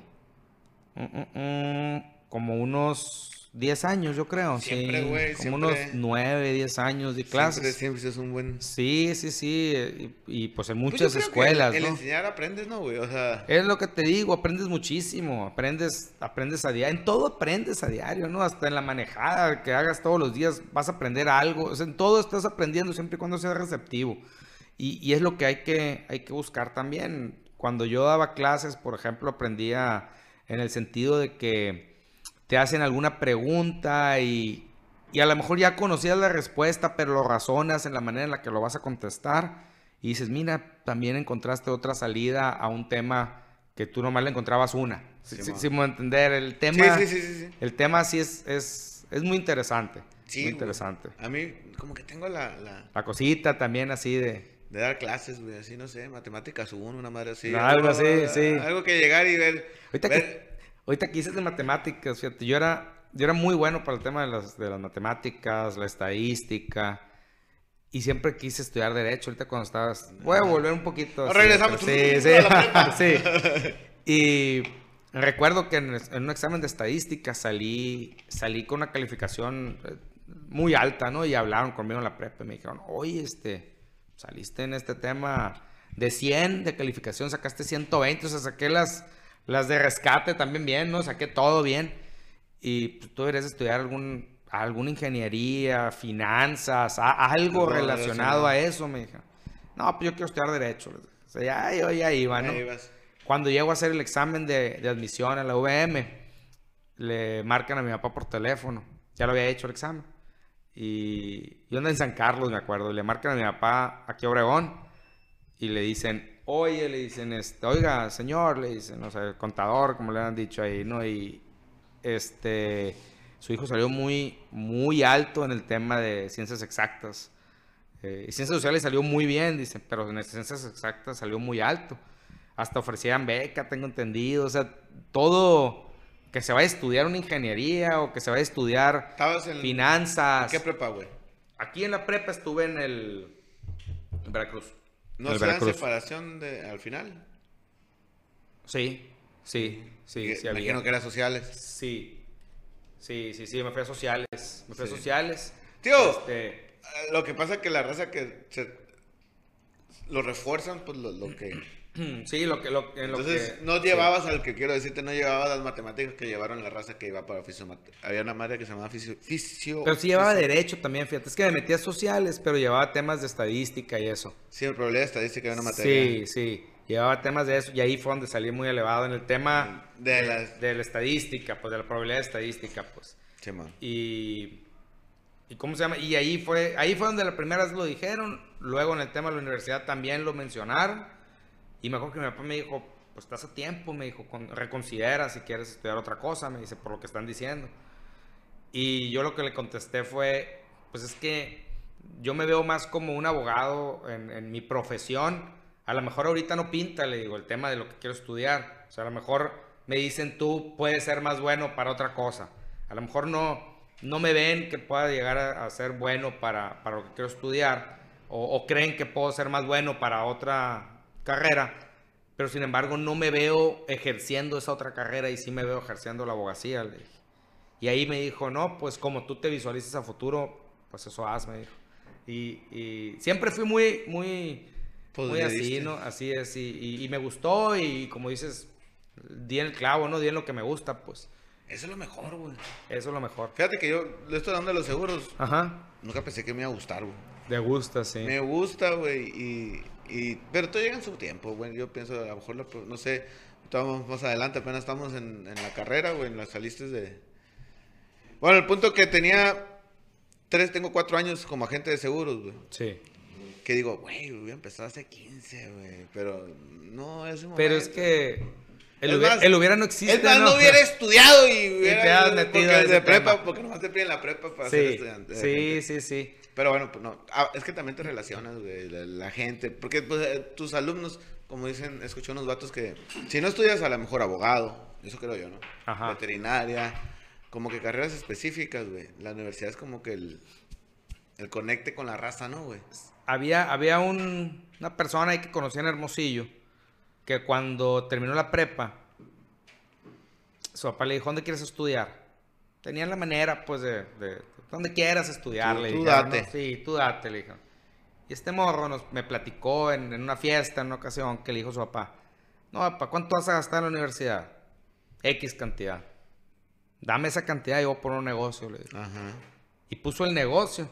Mm, mm, mm, como unos 10 años, yo creo. Siempre, sí. Como unos siempre. 9, 10 años di clases. Siempre, siempre es un buen... Sí, sí, sí. Y, y, pues en Pues muchas escuelas, El ¿no? enseñar aprendes, ¿no, güey? O sea... Es lo que te digo, aprendes muchísimo, aprendes, aprendes a diario, en todo aprendes a diario, ¿no? Hasta en la manejada que hagas todos los días vas a aprender algo, o sea, en todo estás aprendiendo siempre y cuando seas receptivo. Y, y es lo que hay, que hay que buscar también. Cuando yo daba clases, por ejemplo, aprendía en el sentido de que te hacen alguna pregunta y, y a lo mejor ya conocías la respuesta, pero lo razonas en la manera en la que lo vas a contestar y dices, mira, también encontraste otra salida a un tema que tú nomás le encontrabas una. Sí, me entender. El tema, Sí, sí. El tema sí es, es, es muy interesante. Sí, muy güey. interesante. A mí, como que tengo la, la... La cosita también así de... De dar clases, güey, así, no sé, matemáticas uno, una madre así. Algo así, sí. Algo que llegar y ver... Ahorita ver- ahorita que dices de matemáticas, fíjate, yo era, yo era muy bueno para el tema de las, de las matemáticas, la estadística, y siempre quise estudiar Derecho. Ahorita cuando estabas... Voy a volver un poquito... No, regresamos Sí, sí. sí. Y recuerdo que en, en un examen de estadística salí, salí con una calificación eh, muy alta, ¿no? Y hablaron conmigo en la prepa y me dijeron, oye, este, saliste en este tema de 100 de calificación, sacaste 120, o sea, saqué las, las de rescate también bien, ¿no? Saqué todo bien. Y pues, tú deberías estudiar algún, alguna ingeniería, finanzas, a- algo relacionado a eso, me dijeron. No, pues yo quiero estudiar Derecho. O sea, ya, yo ya iba, ¿no? Cuando llego a hacer el examen de, de admisión a la UVM, le marcan a mi papá por teléfono. Ya lo había hecho el examen. Y yo ando en San Carlos, me acuerdo. Le marcan a mi papá aquí a Obregón y le dicen, oye, le dicen, este, oiga, señor, le dicen, no sé, el contador, como le han dicho ahí, ¿no? Y este, su hijo salió muy, muy alto en el tema de ciencias exactas. Eh, y ciencias sociales salió muy bien, dicen, pero en ciencias exactas salió muy alto. Hasta ofrecían beca, tengo entendido. O sea, todo que se vaya a estudiar una ingeniería o que se vaya a estudiar Estabas en... finanzas. ¿Qué prepa, güey? Aquí en la prepa estuve en el en Veracruz. ¿No El se dan Veracruz. separación de, al final? Sí, sí, sí, Que- sí había. Imagino que eran sociales. Sí, sí, sí, sí, me fui a sociales. Me fui Sí. a sociales. Tío, Este, Lo que pasa es que la raza que se... Lo refuerzan, pues lo, lo que... sí, lo que... Lo, en lo Entonces, que- no sí. llevabas al que quiero decirte, no llevabas las matemáticas que llevaron la raza que iba para oficio. mate- Había una madre que se llamaba fisio... fisio Pero sí llevaba fisio- derecho también, fíjate. Es que me metía sociales, pero llevaba temas de estadística y eso. Sí, el problema de estadística era una materia. Sí, sí. Llevaba temas de eso y ahí fue donde salí muy elevado en el tema De las- de la estadística, pues de la probabilidad de estadística, pues. Sí, man. Y, y cómo se llama y ahí fue ahí fue donde la primera vez lo dijeron luego en el tema de la universidad también lo mencionaron y me acuerdo que mi papá me dijo pues estás a tiempo me dijo con- reconsidera si quieres estudiar otra cosa me dice por lo que están diciendo y yo lo que le contesté fue pues es que yo me veo más como un abogado en, en mi profesión. A lo mejor ahorita no pinta le digo el tema de lo que quiero estudiar. O sea a lo mejor me dicen tú puedes ser más bueno para otra cosa. A lo mejor no no me ven que pueda llegar a, a ser bueno para, para lo que quiero estudiar, o, o creen que puedo ser más bueno para otra carrera, pero sin embargo no me veo ejerciendo esa otra carrera y sí me veo ejerciendo la abogacía. Le dije. Y ahí me dijo, no, pues como tú te visualizas a futuro, pues eso haz, me dijo. Y, y siempre fui muy, muy, Pues muy así, diste. ¿no? Así es, y, y- y me gustó y como dices, di en el clavo, ¿no? Di en lo que me gusta, pues Eso es lo mejor, güey. eso es lo mejor. Fíjate que yo le estoy dando a los seguros. Ajá. Nunca pensé que me iba a gustar, güey. De gusta, sí. Me gusta, güey, y, y... Pero todo llega en su tiempo, güey. Yo pienso, a lo mejor, la no sé, estamos más adelante, apenas estamos en, en la carrera, güey, en las salistas de... Bueno, el punto que tenía tres, tengo cuatro años como agente de seguros, güey. Sí. Que digo, güey, voy a empezar hace 15, güey. Pero no es un Pero es momento. que el, hubiera, más- el hubiera no existe. Es más, no, hubiera estudiado y hubiera... te has metido porque de prepa, tema. porque nomás te piden la prepa para ser Sí, estudiante. de sí, sí, sí. Pero bueno, pues no. Ah, es que también te relacionas, güey, la, la gente. Porque pues, eh, tus alumnos, como dicen, escuché unos vatos que si no estudias a lo mejor abogado, eso creo yo, ¿no? Ajá. Veterinaria, como que carreras específicas, güey. La universidad es como que el, el conecte con la raza, ¿no, güey? Había, había un- una persona ahí que conocía en Hermosillo que cuando terminó la prepa, su papá le dijo, ¿dónde quieres estudiar? Tenían la manera, pues, de, de- donde quieras estudiar. Tú- le tú dijeron, date. ¿no? Sí, tú date, le dijo. Y este morro nos, me platicó en, en una fiesta, en una ocasión, que le dijo su papá, no, papá, ¿cuánto vas a gastar en la universidad? X cantidad. Dame esa cantidad y voy por un negocio, le dijo. Ajá. Y puso el negocio.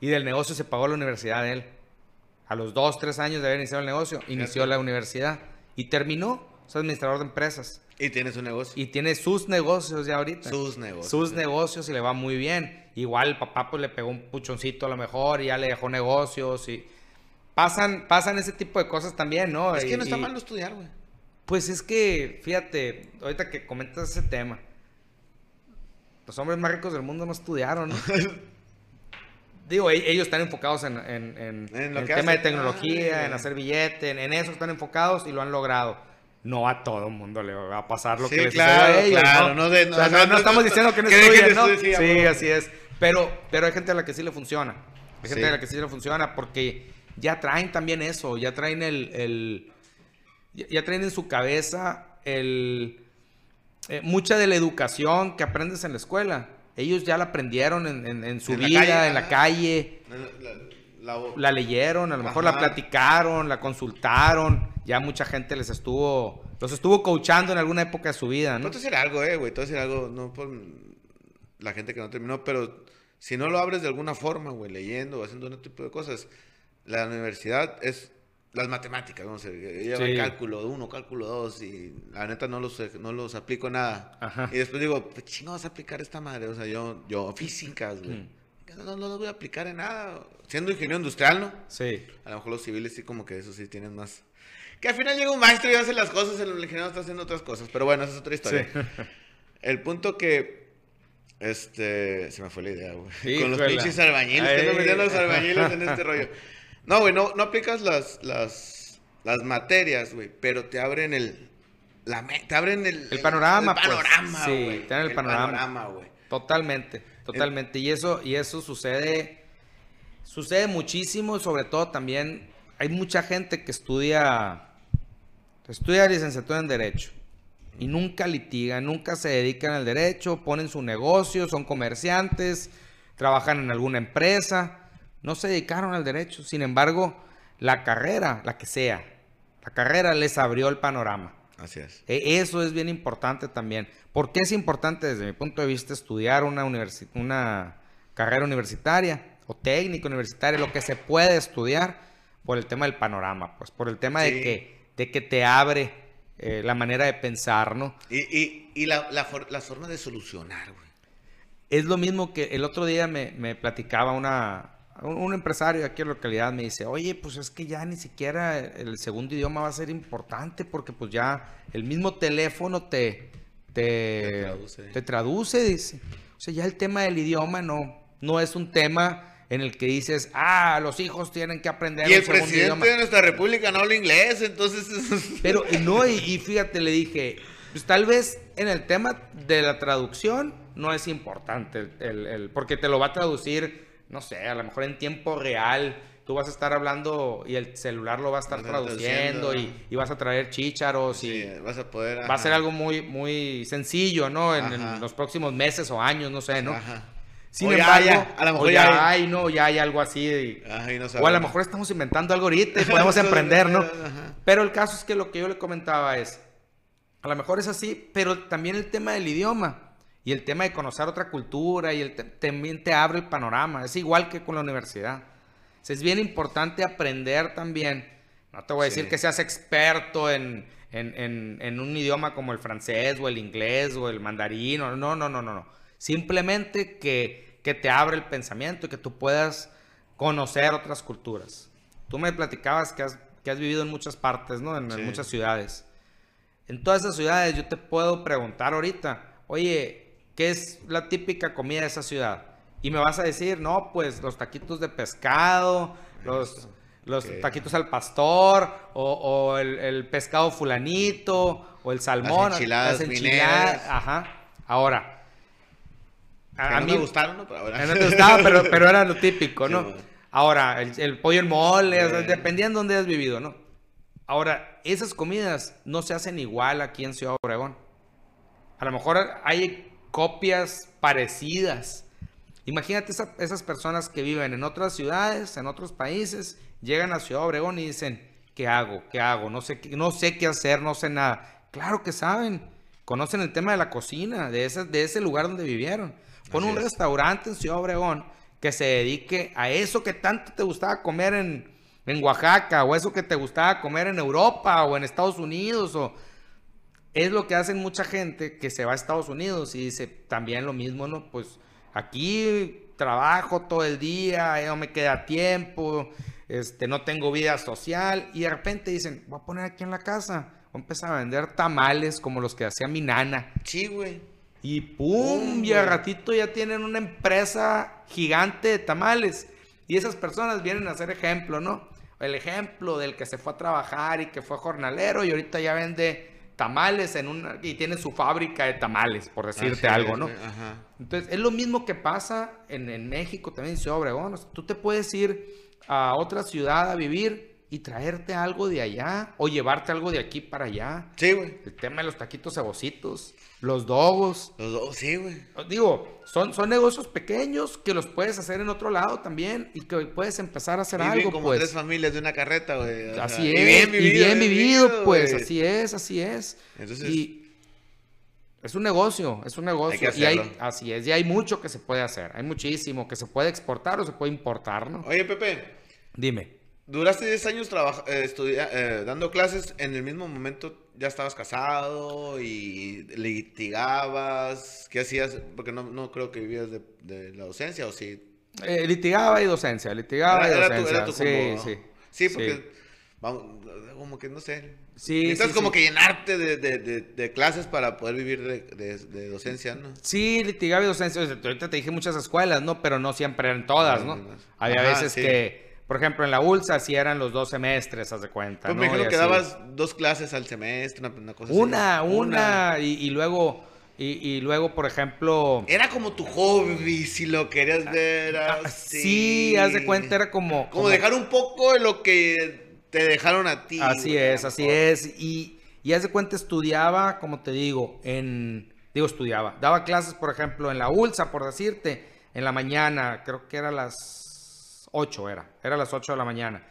Y del negocio se pagó la universidad de él. A los dos, tres años de haber iniciado el negocio, inició la universidad. Y terminó. Es administrador de empresas. Y tienes un negocio. Y tiene sus negocios ya ahorita. Sus negocios. Sus negocios y le va muy bien. Igual el papá pues le pegó un puchoncito a lo mejor y ya le dejó negocios y... Pasan, pasan ese tipo de cosas también, ¿no? Es que no está y- mal no estudiar, güey. Pues es que, fíjate, ahorita que comentas ese tema, los hombres más ricos del mundo no estudiaron, ¿no? Digo, e- ellos están enfocados en, el tema de tecnología, Ah, en hacer billete, en, eso están enfocados y lo han logrado. No a todo el mundo le va a pasar lo Sí, que les claro, a ellos, claro, ¿no? no de- O sea, no, no, no, no estamos diciendo que no estudien, ¿no? sí, así es. Pero, pero hay gente a la que sí le funciona. Hay gente Sí. a la que sí le funciona porque ya traen también eso, ya traen el, ya traen en su cabeza el eh, mucha de la educación que aprendes en la escuela. Ellos ya la aprendieron en, en- en su En la vida, calle, en la calle, La, leyeron, a lo mejor la platicaron, la consultaron. Ya mucha gente les estuvo, los estuvo coachando en alguna época de su vida, No decir algo, eh, güey. A decir algo, no por la gente que no terminó, pero si no lo abres de alguna forma, güey, leyendo o haciendo un tipo de cosas, la universidad es las matemáticas, no sé, lleva Sí. cálculo 1, cálculo 2 y la neta no los, no los aplico nada. Ajá. Y después digo, pues chingo vas a aplicar esta madre, o sea, yo, yo físicas, güey. Mm. No, no, no los voy a aplicar en nada. Siendo ingeniero industrial, ¿no? Sí. A lo mejor los civiles sí como que eso sí tienen más... Que al final llega un maestro y hace las cosas, el ingeniero está haciendo otras cosas. Pero bueno, esa es otra historia. El punto que... Este... Se me fue la idea, güey. Con los pinches albañiles. Que no metían los albañiles en este rollo. No, güey, no, no aplicas las, las, las materias, güey. Pero te abren el... La, te abren el... El panorama, El pues. panorama, Sí, te dan el panorama. güey. Totalmente, totalmente. Y eso, y eso sucede, sucede muchísimo, sobre todo también hay mucha gente que estudia, estudia licenciatura en Derecho y nunca litigan, nunca se dedican al derecho, ponen su negocio, son comerciantes, trabajan en alguna empresa, no se dedicaron al derecho. Sin embargo, la carrera, la que sea, la carrera les abrió el panorama. Así es. E- Eso es bien importante también. ¿Por qué es importante desde mi punto de vista estudiar una, universi- una carrera universitaria o técnica universitaria, lo que se puede estudiar por el tema del panorama, pues por el tema de, que, de que te abre eh, la manera de pensar, ¿no? Y, y, y la, la, for- la forma de solucionar, güey. Es lo mismo que el otro día me, me platicaba una, un, un empresario de aquí en la localidad, me dice, oye, pues es que ya ni siquiera el segundo idioma va a ser importante porque pues ya el mismo teléfono te, te, Te traduce. te traduce, dice. O sea, ya el tema del idioma no, no es un tema en el que dices, ah, los hijos tienen que aprender Y el presidente idioma. de nuestra república no habla inglés, entonces... Pero no, y, y fíjate, le dije, pues tal vez en el tema de la traducción no es importante, el, el- el- porque te lo va a traducir, no sé, a lo mejor en tiempo real, tú vas a estar hablando y el celular lo va a estar traduciendo y, y vas a traer chícharos y Sí, vas a poder. va a ser algo muy, muy sencillo, ¿no? En, los próximos meses o años, no sé, ¿no? Ajá. Sin O ya embargo, a lo mejor o ya ya hay, ¿no? Ya hay algo así. Ajá, y no o a lo mejor estamos inventando algo ahorita y podemos emprender, ¿no? Ajá. Pero el caso es que lo que yo le comentaba es, a lo mejor es así, pero también el tema del idioma y el tema de conocer otra cultura y el te- también te abre el panorama. Es igual que con la universidad. O sea, es bien importante aprender también. No te voy a Sí. decir que seas experto en, en- en- en un idioma como el francés o el inglés o el mandarín. o- No, no, no, no, no. Simplemente que, que te abre el pensamiento y que tú puedas conocer otras culturas. Tú me platicabas que has, que has vivido en muchas partes, ¿no? En, en Sí. muchas ciudades. En todas esas ciudades yo te puedo preguntar ahorita, oye, ¿qué es la típica comida de esa ciudad? Y me vas a decir, no, pues los taquitos de pescado, los, los taquitos al pastor, o, o el, el pescado fulanito, o el salmón, enchiladas enchiladas. Ajá. Ahora, a, a no mí me gustaron, ¿no? Pero ahora. no te gustaba, pero, pero era lo típico, Sí, ¿no? bueno. Ahora, el, el pollo en mole, o sea, Sí. dependiendo de dónde has vivido, ¿no? Ahora, esas comidas no se hacen igual aquí en Ciudad Obregón. A lo mejor hay copias parecidas. Imagínate esa- esas personas que viven en otras ciudades, en otros países, llegan a Ciudad Obregón y dicen, ¿qué hago? ¿Qué hago? No sé, qué- no sé qué hacer, no sé nada. Claro que saben. Conocen el tema de la cocina, de ese, de ese lugar donde vivieron. Pon Así un es. restaurante en Ciudad Obregón que se dedique a eso que tanto te gustaba comer en, en Oaxaca, o eso que te gustaba comer en Europa, o en Estados Unidos, o es lo que hacen mucha gente que se va a Estados Unidos y dice también lo mismo, ¿no? Pues aquí trabajo todo el día, no me queda tiempo, este, no tengo vida social y de repente dicen, voy a poner aquí en la casa, voy a empezar a vender tamales como los que hacía mi nana. Sí, güey. Y pum, y al ratito ya tienen una empresa gigante de tamales. Y esas personas vienen a ser ejemplo, ¿no? El ejemplo del que se fue a trabajar y que fue jornalero y ahorita ya vende tamales en una y tiene su fábrica de tamales, por decirte Así algo, ¿no? güey, Ajá. Entonces, es lo mismo que pasa en, en México, también en Ciudad Obregón. O sea, tú te puedes ir a otra ciudad a vivir y traerte algo de allá o llevarte algo de aquí para allá. Sí, güey. El tema de los taquitos cebocitos, los dogos. Los dos, sí, güey. Digo, son, son negocios pequeños que los puedes hacer en otro lado también y que puedes empezar a hacer Viven algo, como pues. tres familias de una carreta, güey. sea, Así y es, bien vivido, y bien vivido, pues, así es, así es. Entonces- y es un negocio, es un negocio. Hay que y hay, así es, y hay mucho que se puede hacer, hay muchísimo que se puede exportar o se puede importar, ¿no? Oye, Pepe, Dime. Duraste 10 años traba- eh, estudia- eh, dando clases. En el mismo momento ya estabas casado y litigabas. ¿Qué hacías? Porque no, no creo que vivías de, de la docencia, ¿o sí? Eh, litigaba y docencia, litigaba y Era- era tu- docencia. era tu sí, como- sí. Sí, porque, vamos, como que no sé. Sí, Necesitas sí, como sí. que llenarte de, de- clases para poder vivir de, docencia, ¿no? Sí, litigaba y docencia. Ahorita te dije muchas escuelas, ¿no? Pero no siempre eran todas, ¿no? Había veces sí. que, por ejemplo, en la ULSA sí eran los dos semestres, haz de cuenta. Pues ¿no? me Y que así. dabas dos clases al semestre, una, una cosa así. Una, una, y, y luego, y, y luego, por ejemplo. Era como tu hobby, si lo querías ver ah, así. sí, haz de cuenta, era como. Como, dejar un poco de lo que te dejaron a ti. Así güey, es, así es. Y, y haz de cuenta, estudiaba, como te digo, en. Digo, estudiaba. Daba clases, por ejemplo, en la ULSA, por decirte, en la mañana, creo que era las 8, era. Era a las 8 de la mañana.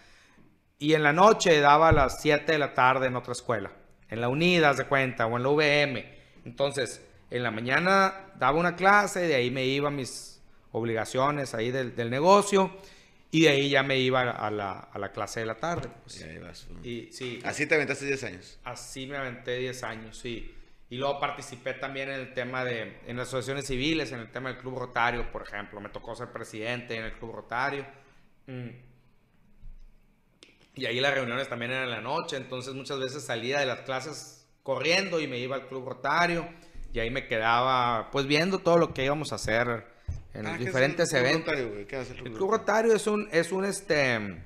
Y en la noche daba a las 7 de la tarde en otra escuela. En la UNIDA, haz de cuenta, o en la UVM. Entonces, en la mañana daba una clase, de ahí me iba a mis obligaciones ahí del, del negocio. Y de ahí ya me iba a la, a la clase de la tarde. pues. Y vas. Y sí, Así te aventaste 10 años. así me aventé 10 años, sí. Y luego participé también en el tema de, en las asociaciones civiles, en el tema del Club Rotario, por ejemplo. Me tocó ser presidente en el Club Rotario. Mm. Y ahí las reuniones también eran en la noche, entonces muchas veces salía de las clases corriendo y me iba al Club Rotario. Y ahí me quedaba, pues, viendo todo lo que íbamos a hacer en Ah, los ¿qué es diferentes el Club eventos. Rotario? ¿Qué hace el El Club Club Rotario? Rotario es un, es un, este...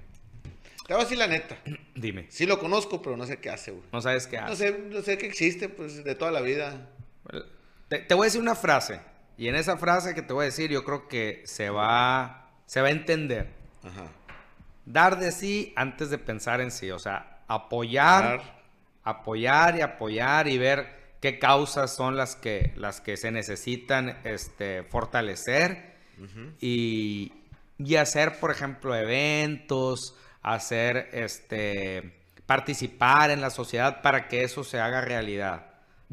Te voy a decir la neta. Dime, Sí lo conozco, pero no sé qué hace, güey. no sabes qué hace. No sé, no sé que existe, pues, de toda la vida. Te, te voy a decir una frase. Y en esa frase que te voy a decir, yo creo que se va, se va a entender. Ajá. dar de sí antes de pensar en sí. O sea, apoyar, apoyar y apoyar y ver qué causas son las que, las que se necesitan este, fortalecer y, y, hacer, por ejemplo, eventos, hacer, este, participar en la sociedad para que eso se haga realidad.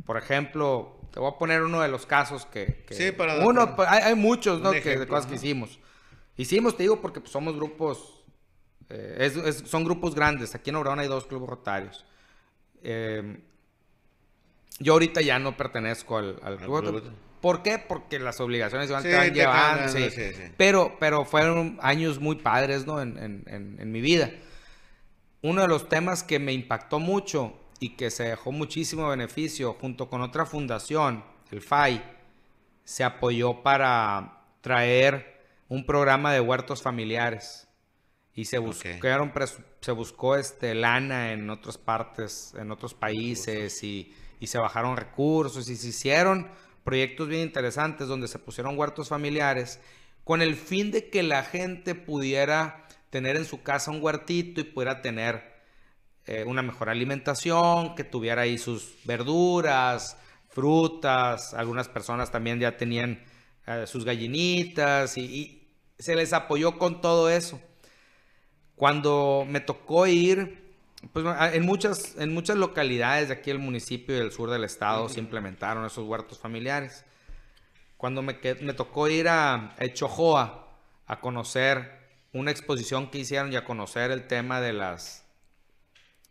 Por ejemplo, te voy a poner uno de los casos que... sí, para... Uno, hay, muchos, ¿no? que, de cosas que hicimos. Hicimos, te digo, porque pues, somos grupos, eh, son grupos grandes. Aquí en Obrador hay dos clubes rotarios. Eh, yo ahorita ya no pertenezco al, club. ¿Por qué? Porque las obligaciones se van llevando. Sí, pero, pero fueron años muy padres, ¿no? En, en, mi vida. Uno de los temas que me impactó mucho y que se dejó muchísimo beneficio junto con otra fundación, el FAI, se apoyó para traer un programa de huertos familiares. Y se buscaron se buscó este lana en otras partes, en otros países y, y se bajaron recursos y se hicieron proyectos bien interesantes donde se pusieron huertos familiares con el fin de que la gente pudiera tener en su casa un huertito y pudiera tener eh, una mejor alimentación, que tuviera ahí sus verduras, frutas, algunas personas también ya tenían eh, sus gallinitas y, se les apoyó con todo eso. Cuando me tocó ir, pues en muchas, en muchas localidades de aquí del municipio y del sur del estado se implementaron esos huertos familiares. Cuando me, me tocó ir a Echojoa a conocer una exposición que hicieron y a conocer el tema de las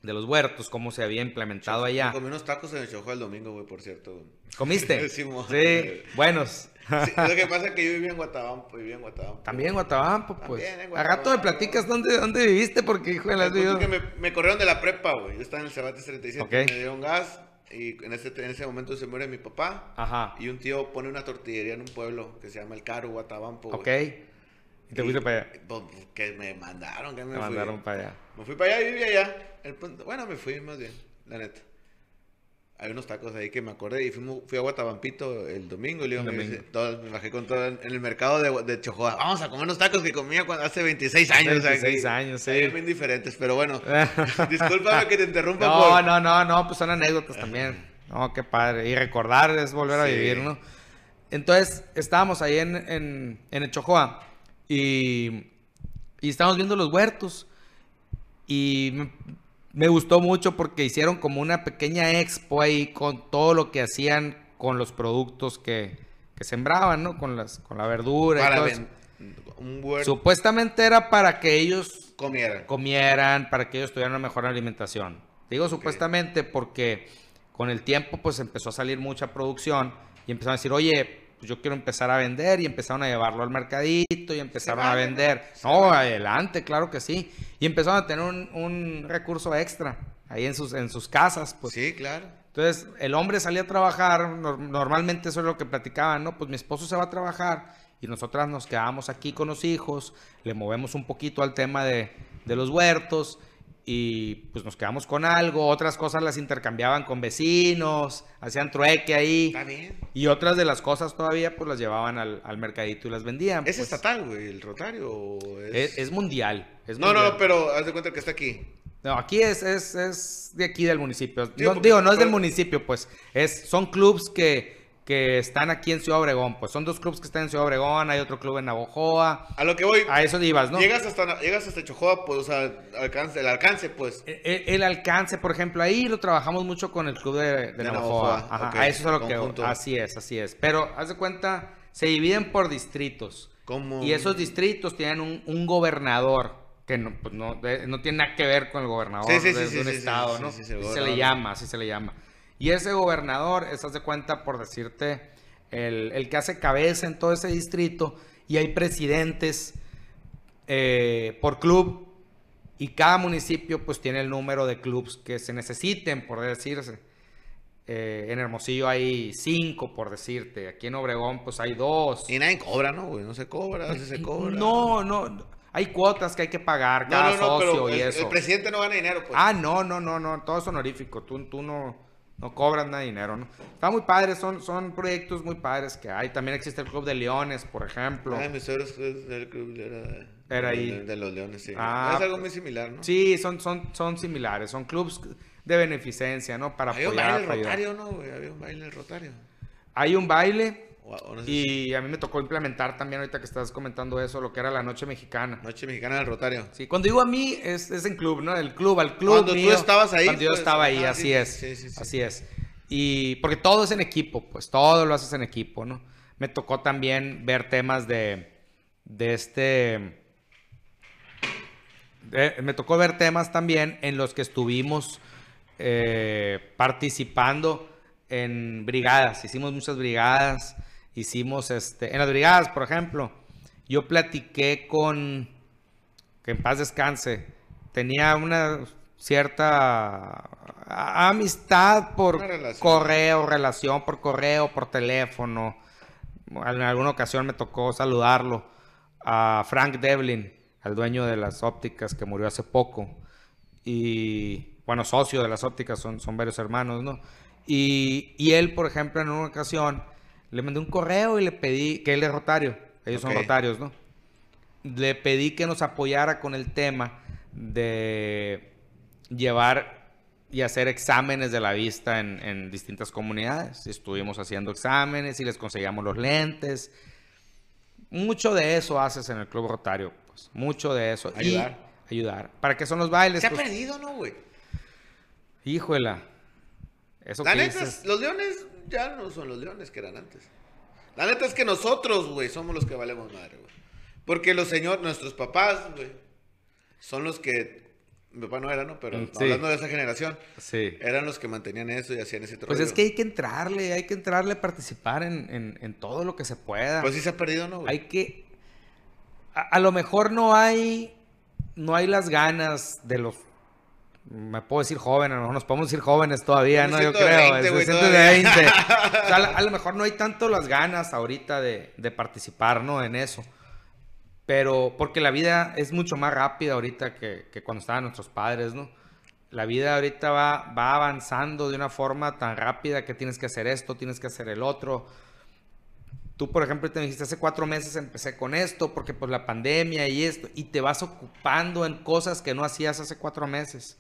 de los huertos, cómo se había implementado allá. comí unos tacos en el Chojo el domingo, güey, por cierto. ¿Comiste? sí, buenos. Lo que pasa es que yo vivía en Guatabampo, vivía en Guatabampo. También en Guatabampo, pues. en A rato me platicas dónde, dónde viviste, porque, hijo de la que me, me, corrieron de la prepa, güey. Yo estaba en el Cebates 37, okay. me dieron gas, y en ese, en ese momento se muere mi papá. Ajá. Y un tío pone una tortillería en un pueblo que se llama El Caro, Guatabampo, Ok. ¿Y te fuiste para allá? Pues, que me mandaron, que me, me mandaron para allá. Me fui para allá y viví allá. bueno, me fui más bien, la neta. Hay unos tacos ahí que me acordé y fui a Guatabampito el domingo y me, me, bajé con todo en, el mercado de, de Chojoa. Vamos a comer unos tacos que comía cuando, hace 26 años. 26 años, sí. bien diferentes, pero bueno. discúlpame que te interrumpa. No, no, no, no, pues son anécdotas también. No, qué padre. Y recordar es volver a vivir, ¿no? Entonces, estábamos ahí en, en, en el Chojoa y, y estábamos viendo los huertos. Y me, gustó mucho porque hicieron como una pequeña expo ahí con todo lo que hacían con los productos que, que sembraban, ¿no? Con, las, con la verdura para y todo Un huerto. Supuestamente era para que ellos comieran. comieran, para que ellos tuvieran una mejor alimentación. Digo supuestamente porque con el tiempo pues empezó a salir mucha producción y empezaron a decir, oye, pues yo quiero empezar a vender y empezaron a llevarlo al mercadito y empezaron a vender. No, adelante, claro que sí. Y empezaron a tener un, recurso extra ahí en sus, en sus casas. Pues. Sí, claro. Entonces, el hombre salía a trabajar, normalmente eso es lo que platicaban, ¿no? Pues mi esposo se va a trabajar y nosotras nos quedamos aquí con los hijos, le movemos un poquito al tema de, de los huertos y pues nos quedamos con algo, otras cosas las intercambiaban con vecinos, hacían trueque ahí. Está bien. Y otras de las cosas todavía pues las llevaban al, mercadito y las vendían. ¿Es pues. estatal, güey, el Rotario? Es... Es, mundial. no, no, pero haz de cuenta que está aquí. No, aquí es, es, es de aquí del municipio. digo, no es del municipio, pues. Es, son clubs que que están aquí en Ciudad Obregón. Pues son dos clubes que están en Ciudad Obregón, hay otro club en Navojoa. A lo que voy. A eso ibas, ¿no? Llegas hasta, llegas hasta Chojoa, pues, o sea, alcance, el alcance, pues. E, e, el, alcance, por ejemplo, ahí lo trabajamos mucho con el club de, de, Navojoa. Ajá, a eso es lo que. Así es, así es. Pero, haz de cuenta, se dividen por distritos. ¿Cómo? Y esos distritos tienen un, un gobernador que no, pues no, no, tiene nada que ver con el gobernador de, un estado, ¿no? se le llama, así se le llama. Y ese gobernador, estás de cuenta, por decirte, el, que hace cabeza en todo ese distrito, y hay presidentes eh, por club, y cada municipio pues tiene el número de clubs que se necesiten, por decirse. Eh, en Hermosillo hay cinco, por decirte. Aquí en Obregón, pues hay dos. Y nadie cobra, ¿no, güey? No se cobra, se cobra. No, no. Hay cuotas que hay que pagar cada socio y el, eso. El presidente no gana dinero, pues. Ah, no, no, no, no. Todo es honorífico. Tú, tú no no cobran nada de dinero, ¿no? Está muy padre, son, son proyectos muy padres que hay. También existe el Club de Leones, por ejemplo. Ah, mis suegros es del club era, Era ahí. De, de los leones, sí. Ah, es algo muy similar, ¿no? Sí, son, son, son similares, son clubs de beneficencia, ¿no? Para Había un baile rotario, ¿no, güey? Había un baile rotario. Hay un baile O, o no sé si- y a mí me tocó implementar también ahorita que estás comentando eso, lo que era la noche mexicana. Noche Mexicana del Rotario. Sí, cuando digo a mí es, es en club, ¿no? El club, al club. Cuando tú estabas ahí, Cuando yo pues, estaba ahí, así sí, es. sí, sí, sí. Así es. Y porque todo es en equipo, pues todo lo haces en equipo, ¿no? Me tocó también ver temas de, de este... de- me tocó ver temas también en los que estuvimos eh, participando en brigadas. Hicimos muchas brigadas. Hicimos, este, en las brigadas, por ejemplo, yo platiqué con, que en paz descanse, tenía una cierta amistad por relación. correo, relación por correo, por teléfono. En alguna ocasión me tocó saludarlo a Frank Devlin, al dueño de las ópticas que murió hace poco. Y bueno, socio de las ópticas, son, son varios hermanos, ¿no? Y, y él, por ejemplo, en una ocasión le mandé un correo y le pedí, que él es rotario, ellos son rotarios, ¿no? Le pedí que nos apoyara con el tema de llevar y hacer exámenes de la vista en, en distintas comunidades. Estuvimos haciendo exámenes y les conseguíamos los lentes. Mucho de eso haces en el Club Rotario, pues. Mucho de eso. Y Ayudar. ayudar. ¿Para qué son los bailes? Se ha Pues, perdido, ¿no, güey? híjola. Eso La que neta, dices. los leones ya no son los leones que eran antes. La neta es que nosotros, güey, somos los que valemos madre, güey. Porque los señores, nuestros papás, güey, son los que. Mi papá no era, ¿no? Pero Mm, sí. hablando de esa generación, Sí. eran los que mantenían eso y hacían ese Pues rollo. es que hay que entrarle, hay que entrarle a participar en, en- en todo lo que se pueda. Pues sí se ha perdido, ¿no, güey? hay que. A, a lo mejor no hay. No hay las ganas de los. Me puedo decir jóvenes, a lo mejor nos podemos decir jóvenes todavía, ¿no? Yo creo. 20, se güey, siente de todavía. 20. O sea, a, lo- a lo mejor no hay tanto las ganas ahorita de, de participar, ¿no? En eso. Pero porque la vida es mucho más rápida ahorita que, que cuando estaban nuestros padres, ¿no? La vida ahorita va, va avanzando de una forma tan rápida que tienes que hacer esto, tienes que hacer el otro. Tú, por ejemplo, te dijiste, hace cuatro meses empecé con esto porque pues la pandemia y esto, y te vas ocupando en cosas que no hacías hace cuatro meses.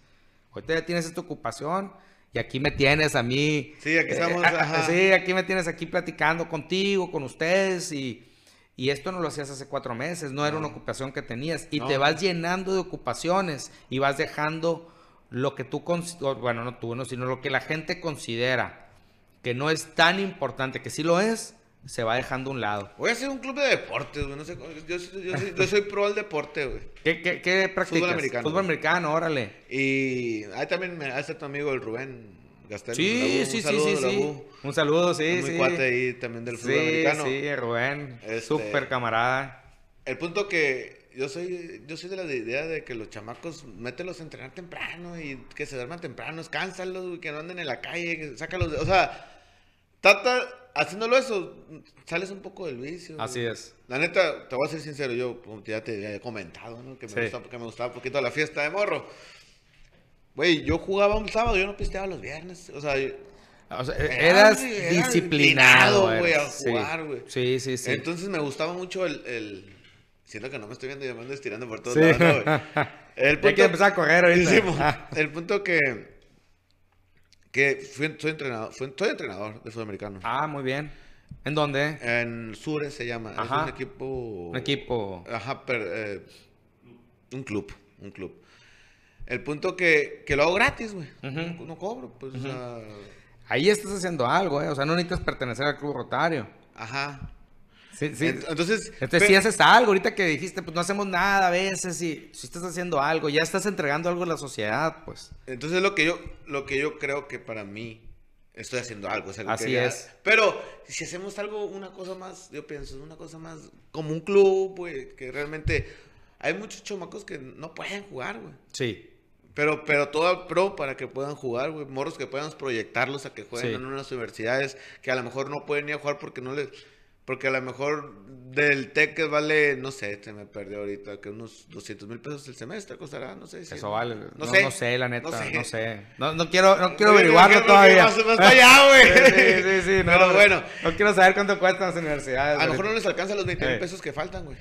Ahorita ya tienes esta ocupación y aquí me tienes a mí. Sí, aquí estamos, eh, a- ajá. sí, aquí me tienes aquí platicando contigo, con ustedes y, y esto no lo hacías hace cuatro meses, no era una ocupación que tenías y No. te vas llenando de ocupaciones y vas dejando lo que tú, bueno, no tú, no, sino lo que la gente considera que no es tan importante, que sí lo es, se va dejando a un lado. Voy a hacer un club de deportes, güey. No sé, yo, soy- yo, soy, yo soy pro al deporte, güey. ¿Qué, qué, qué practicas? americano. Fútbol americano, órale. Y ahí también me hace tu amigo el Rubén Gastel. Sí, sí, sí, sí. Un saludo, sí, muy sí. cuate ahí también del fútbol sí, americano. sí, Rubén. Este- Súper camarada. El punto que yo soy, yo soy de la idea de que los chamacos, mételos a entrenar temprano y que se duerman temprano, cánsalos, güey, que no anden en la calle, que sácalos, de- o sea, trata, haciéndolo eso, sales un poco del vicio. güey. Así es. La neta, te voy a ser sincero, yo como ya te había comentado, ¿no? Que me, Sí. gustaba, que me gustaba un poquito la fiesta de morro. Güey, yo jugaba un sábado, yo no pisteaba los viernes, o sea, O sea, eras era disciplinado, güey, a jugar, güey. Sí, sí, sí. Entonces me gustaba mucho el, el... Siento que no me estoy viendo y me ando estirando por todos Sí. lados, ¿no, güey? El Ya quiero empezar a correr ahorita. Sí, el punto que... Que fui, soy entrenador, fui- soy entrenador de fútbol americano. ah, muy bien. ¿En dónde? En Sures se llama. Ajá. Es un equipo... Un equipo. Ajá, pero... eh, un club, un club. El punto que, que lo hago gratis, güey. No cobro, pues, o sea... Ahí estás haciendo algo, ¿eh? O sea, no necesitas pertenecer al club rotario. Ajá. Sí, sí. Ent- Entonces... Entonces, si haces algo, ahorita que dijiste, pues no hacemos nada a veces, y si estás haciendo algo, ya estás entregando algo a la sociedad, pues. Entonces lo que yo, lo que yo creo que para mí estoy haciendo algo. es algo Así que- es. Pero si hacemos algo, una cosa más, yo pienso, una cosa más como un club, güey, que realmente hay muchos chamacos que no pueden jugar, güey. Sí. Pero, pero todo pro para que puedan jugar, güey. Morros que puedan proyectarlos a que jueguen Sí. en unas universidades que a lo mejor no pueden ir a jugar porque no les... Porque a lo mejor del TEC que vale, no sé, se me perdió ahorita, que unos 200 mil pesos el semestre costará, no sé. Eso vale. No, No, sé. no sé, la neta, No no sé. No, no quiero, no quiero averiguarlo todavía. Más para allá, güey. Sí, sí, sí, no, Pero no, bueno, No quiero saber cuánto cuestan las universidades. a lo mejor no les alcanza los 20 mil Eh. pesos que faltan, güey.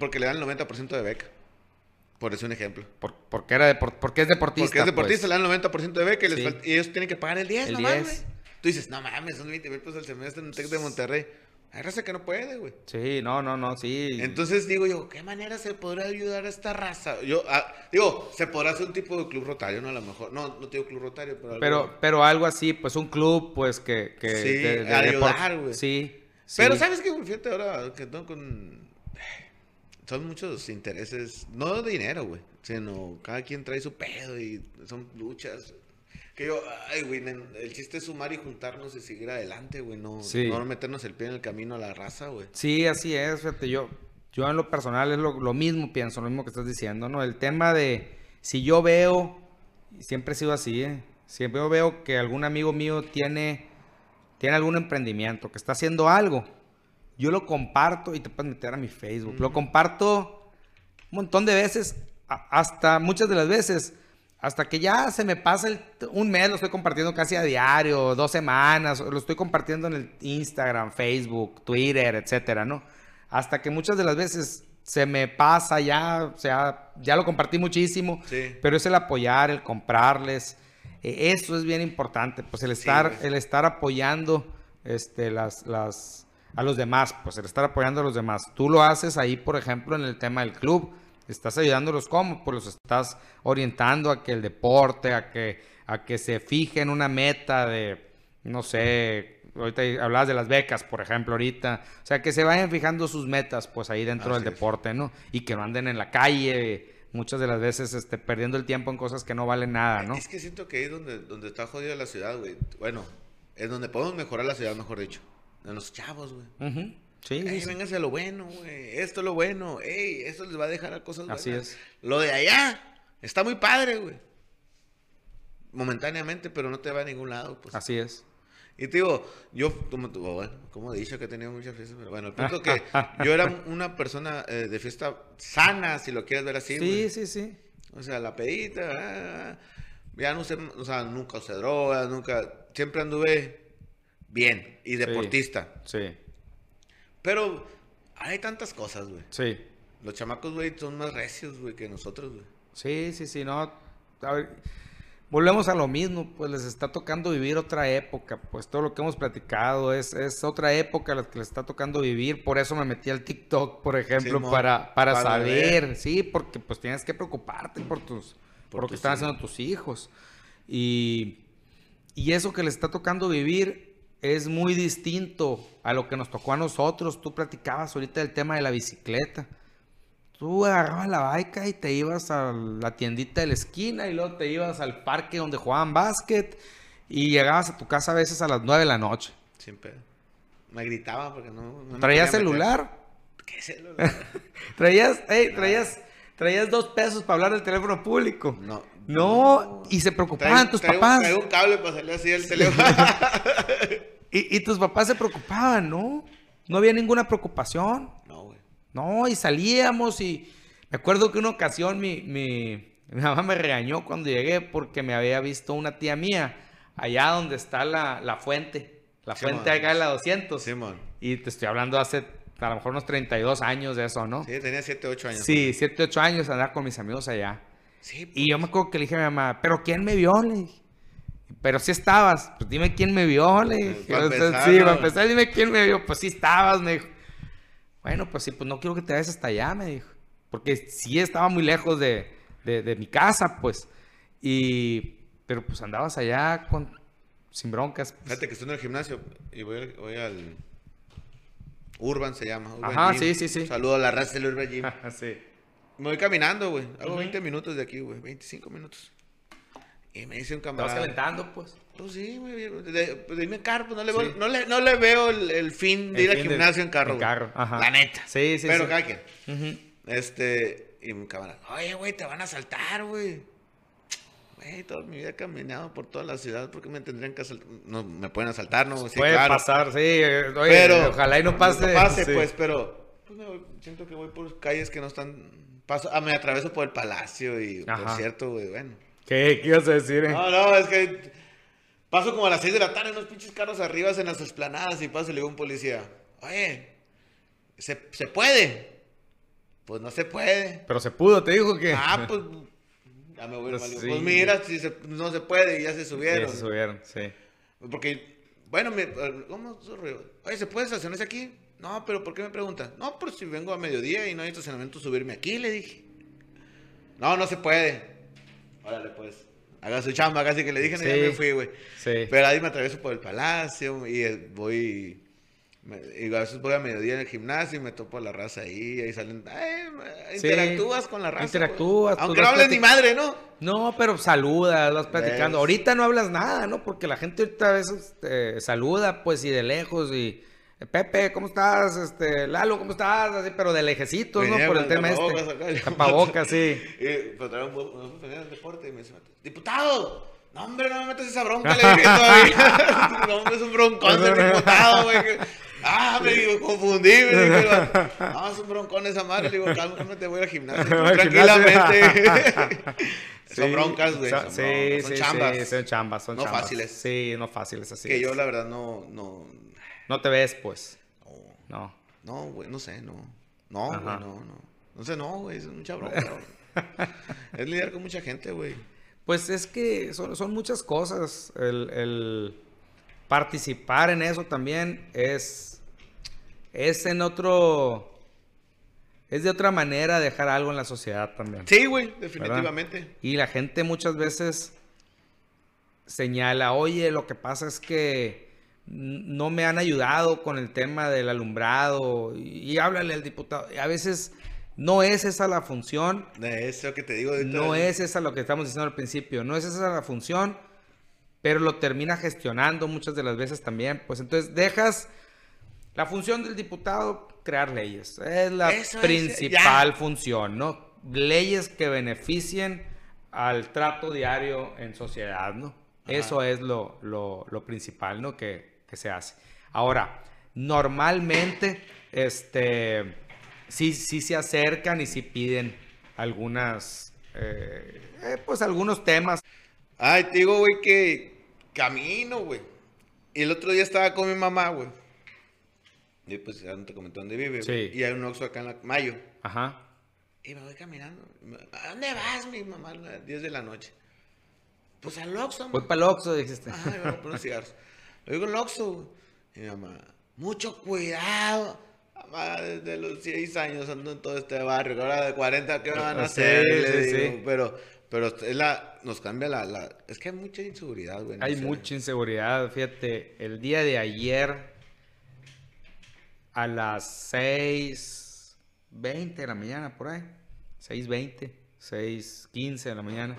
Porque le dan el 90% de beca. Por eso un ejemplo. Por, porque, era depor- porque es deportista. Porque es deportista, pues. le dan el 90% de beca y, les Sí. falta- y ellos tienen que pagar el 10 El nomás, 10. güey. Tú dices, no mames, son 20 mil pesos al semestre en un TEC de Monterrey. Hay raza que no puede, güey. Sí, no, no, no, sí. Entonces digo yo, ¿qué manera se podrá ayudar a esta raza? Yo, ah, digo, se podrá hacer un tipo de club rotario, ¿no? A lo mejor, no, no te digo club rotario, pero algo- pero, pero algo así, pues un club, pues que. que Sí, de- de ayudar, güey. Sí. sí. Pero ¿sabes qué? Fíjate ahora que no con... Son muchos intereses, no de dinero, güey, sino cada quien trae su pedo y son luchas. Que yo, ay, güey, el chiste es sumar y juntarnos y seguir adelante, güey, no, Sí. no meternos el pie en el camino a la raza, güey. Sí, así es, fíjate, yo, yo en lo personal es lo, lo mismo, pienso, lo mismo que estás diciendo, ¿no? El tema de si yo veo, siempre he sido así, ¿eh? Siempre yo veo que algún amigo mío tiene, tiene algún emprendimiento, que está haciendo algo, yo lo comparto y te puedes meter a mi Facebook, lo comparto un montón de veces, hasta muchas de las veces, hasta que ya se me pasa el- un mes, lo estoy compartiendo casi a diario, dos semanas, lo estoy compartiendo en el Instagram, Facebook, Twitter, etcétera, ¿no? Hasta que muchas de las veces se me pasa ya, o sea, ya lo compartí muchísimo, Sí. pero es el apoyar, el comprarles, eh, eso es bien importante, pues el estar, el estar apoyando, este, las, las, a los demás, pues el estar apoyando a los demás. Tú lo haces ahí, por ejemplo, en el tema del club. Estás ayudándolos cómo, pues los estás orientando a que el deporte, a que, a que se fijen una meta de, no sé, ahorita hablabas de las becas, por ejemplo, ahorita. O sea, que se vayan fijando sus metas, pues ahí dentro Así del es. deporte, ¿no? Y que no anden en la calle, muchas de las veces este, perdiendo el tiempo en cosas que no valen nada, ¿no? Es que siento que ahí es donde, donde está jodida la ciudad, güey. Bueno, es donde podemos mejorar la ciudad, mejor dicho. En los chavos, güey. Sí, sí, Ey, vénganse a lo bueno, güey. Esto es lo bueno. Ey, esto les va a dejar a cosas buenas. Así es. Lo de allá está muy padre, güey. Momentáneamente, pero no te va a ningún lado, pues. Así es. Y te digo, yo, como, bueno, como he dicho que he tenido muchas fiestas, pero bueno, el punto que yo era una persona eh, de fiesta sana, si lo quieres ver así, Sí, güey. sí, sí. O sea, la pedita, ah, ya no sé, o sea, nunca usé drogas, nunca, siempre anduve bien y deportista. Sí, Pero hay tantas cosas, güey. sí. Los chamacos, güey, son más recios, güey, que nosotros, güey. Sí, sí, sí, no. A ver, volvemos a lo mismo, pues les está tocando vivir otra época, pues todo lo que hemos platicado es, es otra época la que les está tocando vivir, por eso me metí al TikTok, por ejemplo, para, para, para saber, ver. sí, porque pues tienes que preocuparte por tus, por, Por lo que están hijos. haciendo tus hijos. Y, y eso que les está tocando vivir es muy distinto a lo que nos tocó a nosotros. Tú platicabas ahorita del tema de la bicicleta. Tú agarrabas la baica y te ibas a la tiendita de la esquina y luego te ibas al parque donde jugaban básquet y llegabas a tu casa a veces a las 9 de la noche. Sin pedo. Me gritaban porque no. no me ¿Traías meter. celular? ¿Qué celular? ¿Traías, ey, traías, traías dos pesos para hablar del teléfono público? No. No, y se preocupaban tus traigo- papás. traigo un cable para salir así del teléfono. Y, y tus papás se preocupaban, ¿no? No había ninguna preocupación. no, güey. No, y salíamos y me acuerdo que una ocasión mi, mi, mi mamá me regañó cuando llegué porque me había visto una tía mía allá donde está la, la fuente, la Sí, fuente man. acá en la 200. Simón. Y te estoy hablando hace a lo mejor unos 32 años de eso, ¿no? Sí, tenía 7, 8 años. Sí, 7, 8 años andar con mis amigos allá. Sí, pues, Y yo me acuerdo que le dije a mi mamá, ¿pero quién me vio? Le dije. Pero sí estabas, pues dime quién me vio, le dije. Para empezar, sí, para empezar, dime quién me vio. Pues sí estabas, me dijo. Bueno, pues sí, pues no quiero que te vayas hasta allá, me dijo. Porque sí estaba muy lejos de, de- de mi casa, pues. Y, pero pues andabas allá con, sin broncas. pues. Fíjate que estoy en el gimnasio y voy, voy al. Urban se llama. Urban Ajá, Gym. sí, sí, sí. Saludo a la raza del Urban Gym. sí. Me voy caminando, güey. Hago Ujú. 20 minutos de aquí, güey. 25 minutos. Y me dice un Te vas camarada. calentando, pues. Pues sí, güey. Pues de irme en carro, pues no le, Sí. veo, no le, no le veo el, el fin de El ir al fin gimnasio en carro. en carro, ajá. La neta. Sí, sí, Pero sí. cada quien. Ujú. Este. Y mi camarada. Oye, güey, te van a saltar, güey. Güey, toda mi vida he caminado por toda la ciudad, ¿por qué me tendrían que asaltar? No, me pueden asaltar, ¿no? Sí, Puede claro. pasar, sí. Oye, pero ojalá y no pase. No pase, sí. pues, pero pues, voy- siento que voy por calles que no están. Paso, ah, me atraveso por el palacio y por Ajá. cierto, güey, bueno. ¿Qué, ¿Qué ibas a decir? eh? No, no, es que paso como a las 6 de la tarde, unos pinches carros arriba en las esplanadas y paso y le digo a un policía, oye, ¿se, ¿se puede? Pues no se puede. Pero se pudo, te dijo que. Ah, pues ya me voy Pues sí. Pues mira, si se- no se puede y ya se Sí, subieron. se subieron, sí. Porque, bueno, me, ¿cómo? Oye, ¿se puede estacionarse aquí? No, pero ¿por qué me pregunta? No, pero si vengo a mediodía y no hay estacionamiento, subirme aquí, le dije. No, no se puede. Órale, pues. Haga su chamba, casi que le dije, y ya Sí. me fui, güey. Sí. Pero ahí me atravieso por el palacio y eh, voy. Me- y a veces voy a mediodía en el gimnasio y me topo a la raza ahí. Ahí salen. ay, me- Sí. interactúas con la raza. Interactúas, pues, Aunque no hables ni madre, ¿no? No, pero saludas, vas platicando. ¿Ves? Ahorita no hablas nada, ¿no? Porque la gente ahorita a veces eh, saluda, pues, y de lejos, y Pepe, ¿cómo estás? Este, Lalo, ¿cómo estás? Así, pero de lejecitos, ¿no? Por el tema tapabocas este. acá, Tapabocas, sí. Y pues un venía del deporte y me dice, diputado, no hombre, no me metas esa bronca, le dije todavía. no hombre, es un broncón diputado, güey. Ah, me digo, confundí, me vato, no, es un broncón esa madre, le digo, cálmate, voy al gimnasio, tranquilamente. Sí, son broncas, güey, son- son, sí, broncas, son sí, chambas. sí, son chambas, son No chambas. fáciles. Sí, no fáciles, así que es. yo, la verdad, no, no, No te ves, pues. no, No. no, güey, no sé, no. No, güey, no, no. No sé, no, güey, es mucha bronca. es lidiar con mucha gente, güey. Pues es que son, son muchas cosas. El, el participar en eso también es, es en otro... Es de otra manera dejar algo en la sociedad también. Sí, güey, definitivamente. Y la gente muchas veces señala, oye, lo que pasa es que no me han ayudado con el tema del alumbrado y, y háblale al diputado. Y a veces no es esa la función, De eso que te digo. no es esa lo que estamos diciendo al principio, no es esa la función, pero lo termina gestionando muchas de las veces también. Pues entonces dejas la función del diputado crear leyes, es la Eso principal función, ¿no? Leyes que beneficien al trato diario en sociedad, ¿no? Eso es lo, lo- lo principal, ¿no? Que, que se hace. Ahora, normalmente, este, sí, sí se acercan y sí piden algunas, eh, eh, pues algunos temas. Ay, te digo, güey, que camino, güey. Y el otro día estaba con mi mamá, güey. Y pues ya no te comenté dónde vive. Sí. Y hay un Oxxo acá en la Mayo. Ajá. Y me voy caminando. ¿A dónde vas, mi mamá? A las 10 de la noche. Pues al Oxxo, Voy para el Oxxo, dijiste. Ajá, y vamos por unos cigarros. Lo digo al Oxxo, güey. Y mi mamá, mucho cuidado. Mamá, desde los 6 años ando en todo este barrio. Ahora de 40, ¿qué me van a Sí, hacer? sí, sí. digo, Pero, pero es la, nos cambia la, la... Es que hay mucha inseguridad, güey. Hay sé. mucha inseguridad, fíjate, el día de ayer a las 6.20 de la mañana, por ahí, 6.20, 6.15 de la mañana,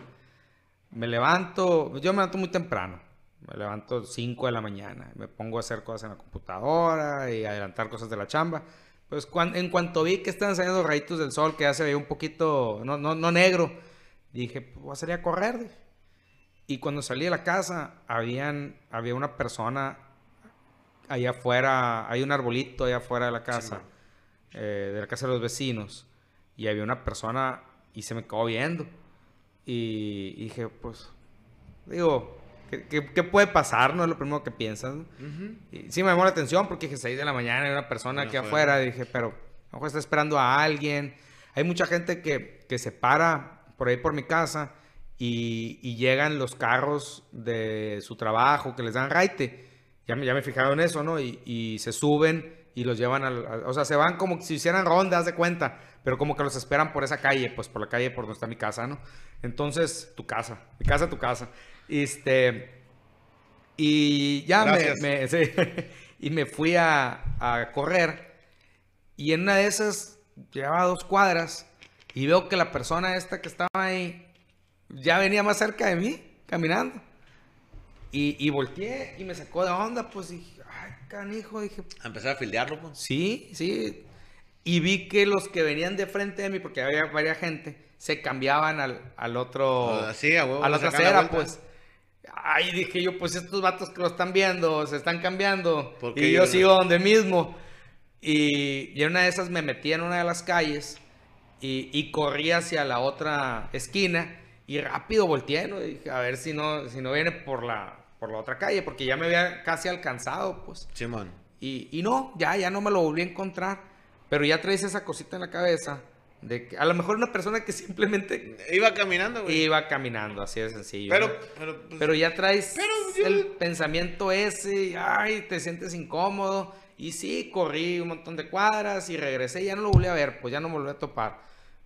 me levanto, yo me levanto muy temprano, me levanto 5 de la mañana, me pongo a hacer cosas en la computadora y adelantar cosas de la chamba. Pues cuan- en cuanto vi que estaban saliendo rayitos del sol, que ya se veía un poquito, no, no, no negro, dije, pues voy a salir a correr. dije. Y cuando salí de la casa, habían, había una persona allá afuera, hay un arbolito allá afuera de la casa, eh, de la casa de los vecinos, y había una persona y se me quedó viendo. Y, y dije, pues, digo, ¿qué, qué, qué puede pasar? No es lo primero que piensas. ¿no? Ujú. Y sí me llamó la atención porque dije 6 de la mañana hay una persona aquí Afuera. afuera. Dije, pero a lo mejor está esperando a alguien. Hay mucha gente que, que se para por ahí por mi casa y, y llegan los carros de su trabajo que les dan raite. Ya me, ya me fijaron eso, ¿no? Y, y se suben y los llevan al... o sea, se van como si hicieran rondas de cuenta, pero como que los esperan por esa calle, pues por la calle por donde está mi casa, ¿no? Entonces, tu casa, mi casa, tu casa. Este... Y ya me, Gracias. me- sí. y me fui a, a correr. Y en una de esas, llevaba dos cuadras. Y veo que la persona esta que estaba ahí ya venía más cerca de mí, caminando. Y, y volteé y me sacó de onda, pues dije, ay, canijo, dije, A empezar a fildearlo, pues. sí, sí. Y vi que los que venían de frente de mí, porque había varias gente, se cambiaban al, al otro, Ah, sí, a huevo, a la trasera, vuelta. pues. Ay, dije yo, pues estos vatos que lo están viendo, se están cambiando. ¿Por qué Y yo yo no? sigo donde mismo. Y, y en una de esas me metí en una de las calles y, y corrí hacia la otra esquina y rápido volteé, ¿no? Y dije, a ver si no, si no viene por la, por la otra calle, porque ya me había casi alcanzado, pues. Simón. Y, y no, ya, ya no me lo volví a encontrar. Pero ya traes esa cosita en la cabeza de que a lo mejor una persona que simplemente Iba caminando, güey. iba caminando, así de sencillo. Pero, pues, Pero ya traes Pero yo- el pensamiento ese, ay, te sientes incómodo. Y sí, corrí un montón de cuadras y regresé, ya no lo volví a ver, pues ya no me volví a topar.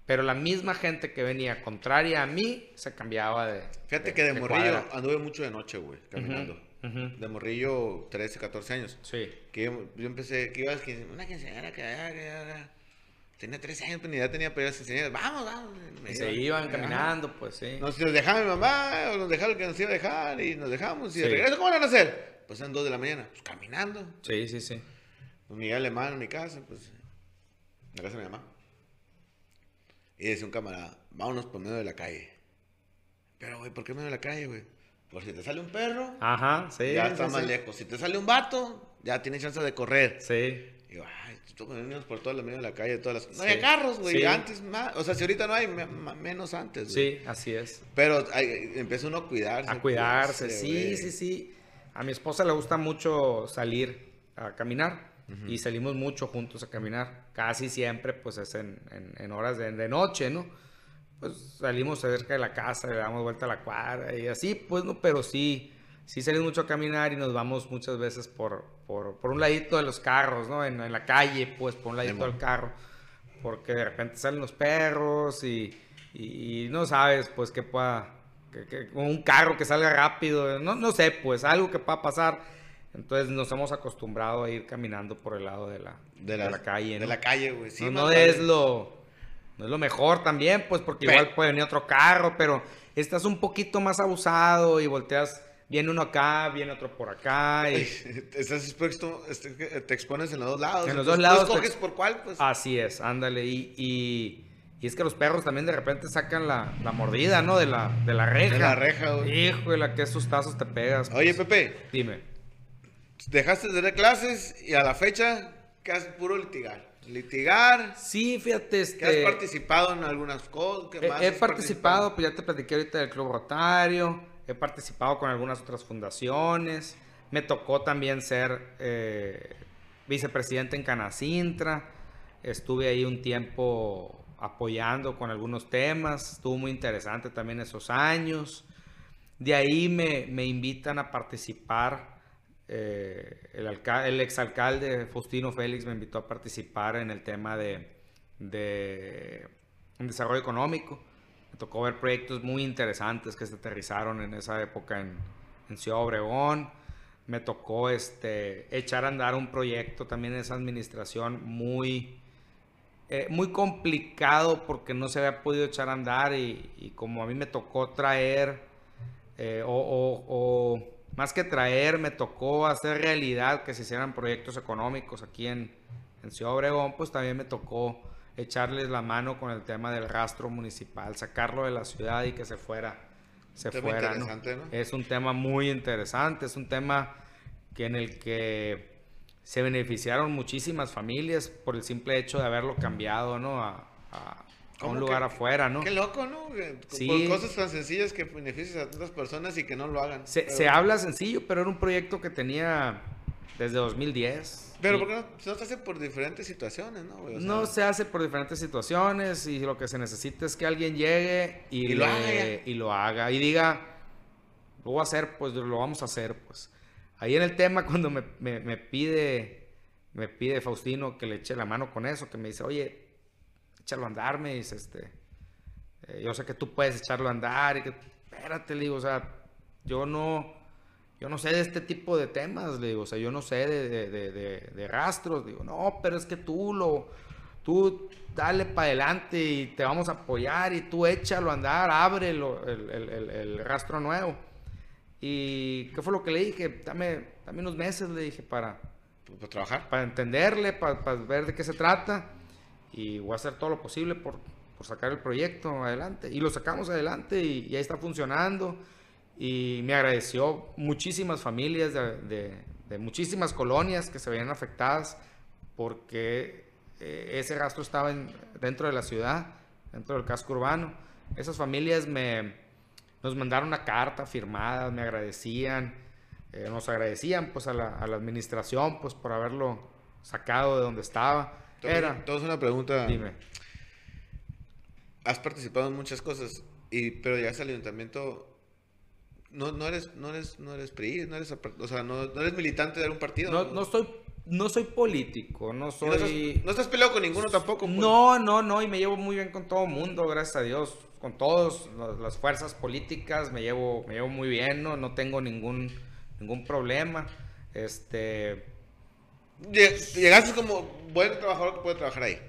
Pero la misma gente que venía contraria a mí se cambiaba de. Fíjate que de, morrillo cuadra. anduve mucho de noche, güey, caminando. De morrillo, 13, 14 años. Sí. Que yo, yo empecé, que iba a quince- una quinceañera que que. Tenía 13 años, pues ni idea tenía para ir a las quinceañeras. Vamos, vamos. Y se iban. caminando, pues sí. Nos, nos dejaba mi mamá, o nos dejaba el que nos iba a dejar, y nos dejamos. Y de Sí. regreso, ¿cómo van a hacer? Pues eran 2 de la mañana, pues caminando. Sí, sí, sí. Pues Miguel Alemán en mi casa, pues. En la casa de mi mamá. Y decía un camarada, vámonos por medio de la calle. Pero, güey, ¿por qué medio de la calle, güey? Por si te sale un perro, Ajá, sí. ya sí, está más sí. lejos. Si te sale un vato, ya tiene chance de correr. Sí. Y yo, ay, tú venimos por todo el medio de la calle, todas las... No había carros, güey, Sí. antes más. O sea, si ahorita no hay, me- ma- menos antes, güey. Sí, así es. Pero hay- empieza uno a cuidarse. A cuidarse, sí, güey. sí, sí. A mi esposa le gusta mucho salir a caminar y salimos mucho juntos a caminar. Casi siempre, pues es en, en- en horas de, de noche, ¿no? Pues salimos cerca de la casa, le damos vuelta a la cuadra y así, pues no, pero sí, sí salimos mucho a caminar y nos vamos muchas veces por, por, por un ladito de los carros, ¿no? En, en la calle, pues por un ladito del carro, porque de repente salen los perros y, y- y no sabes, pues, que pueda, que, que- un carro que salga rápido, no, no sé, pues, algo que pueda pasar. Entonces nos hemos acostumbrado a ir caminando por el lado de la, De, de la calle, De ¿no? la calle, güey. Sí, no, es lo no es lo mejor también, pues porque Pero- igual puede venir otro carro, pero estás un poquito más abusado y volteas, viene uno acá, viene otro por acá y Estás expuesto, este, te expones en los dos lados. En los dos lados Tú escoges te- por cuál, pues. así es, ándale y, y, y es que los perros también de repente sacan la, la mordida, ¿no? De la, de la reja. De la reja, güey. Híjole, que esos tazos te pegas. Oye, pues. Pepe, Dime. Dejaste de dar clases y a la fecha, que has puro litigar. Litigar, Sí, fíjate, este... que has participado en algunas cosas. ¿qué He, más he participado, pues ya te platiqué ahorita del Club Rotario, he participado con algunas otras fundaciones, me tocó también ser eh, vicepresidente en Canacintra, estuve ahí un tiempo apoyando con algunos temas, estuvo muy interesante también esos años. De ahí me, me invitan a participar, eh, el, el exalcalde Faustino Félix me invitó a participar en el tema de, de desarrollo económico. Me tocó ver proyectos muy interesantes que se aterrizaron en esa época en, Ciudad Obregón. Me tocó este, echar a andar un proyecto también en esa administración muy, eh, muy complicado porque no se había podido echar a andar y, como a mí me tocó traer, eh, o más que traer, me tocó hacer realidad que se hicieran proyectos económicos aquí en, en Ciudad Obregón, pues también me tocó echarles la mano con el tema del rastro municipal, sacarlo de la ciudad y que se fuera, se fuera, ¿no? interesante, ¿no? Es un tema muy interesante, es un tema que en el que se beneficiaron muchísimas familias por el simple hecho de haberlo cambiado, ¿no? A, a- a ¿Cómo un que- lugar afuera, ¿no? Qué loco, ¿no? Que- Sí. Por cosas tan sencillas que benefician a tantas personas y que no lo hagan. Se, Pero- se habla sencillo, pero era un proyecto que tenía desde 2010. Pero y ¿por qué no, no se hace por diferentes situaciones, no? güey? O sea, no se hace por diferentes situaciones y lo que se necesita es que alguien llegue y, Y lo le- haga. y lo haga y diga, lo voy a hacer, pues lo vamos a hacer, pues. Ahí en el tema cuando me, me- me pide, me pide Faustino que le eche la mano con eso, que me dice, oye, échalo a andar, me dice, este, eh, yo sé que tú puedes echarlo a andar y que, espérate, le digo, o sea, yo no, yo no sé de este tipo de temas, le digo, o sea, yo no sé de, de- de- de- de rastros, digo, no, pero es que tú lo, tú dale para adelante y te vamos a apoyar y tú échalo a andar, abre el, el- el- el rastro nuevo. ¿Y qué fue lo que le dije? Dame, dame unos meses, le dije, para, Pues, para trabajar. para entenderle, para, para ver de qué se trata. Y voy a hacer todo lo posible por, por sacar el proyecto adelante. Y lo sacamos adelante y, y ahí está funcionando. Y me agradeció muchísimas familias de, de, muchísimas colonias que se veían afectadas porque eh, ese rastro estaba en, dentro de la ciudad, dentro del casco urbano. Esas familias me, nos mandaron una carta firmada, me agradecían, eh, nos agradecían pues a la, a la, administración pues por haberlo sacado de donde estaba. Era, entonces una pregunta. Dime. Has participado en muchas cosas, y, pero ya al ayuntamiento no, no eres, no eres, no eres PRI, no eres, o sea, no, no eres militante de algún partido. No, no estoy, no soy político, no soy. No estás, no estás, peleado con ninguno tampoco. Pues. No, no, no, y me llevo muy bien con todo el mundo, gracias a Dios, con todas las fuerzas políticas, me llevo, me llevo muy bien, no, no tengo ningún, ningún problema, este. Llegaste como buen trabajador que puede trabajar ahí.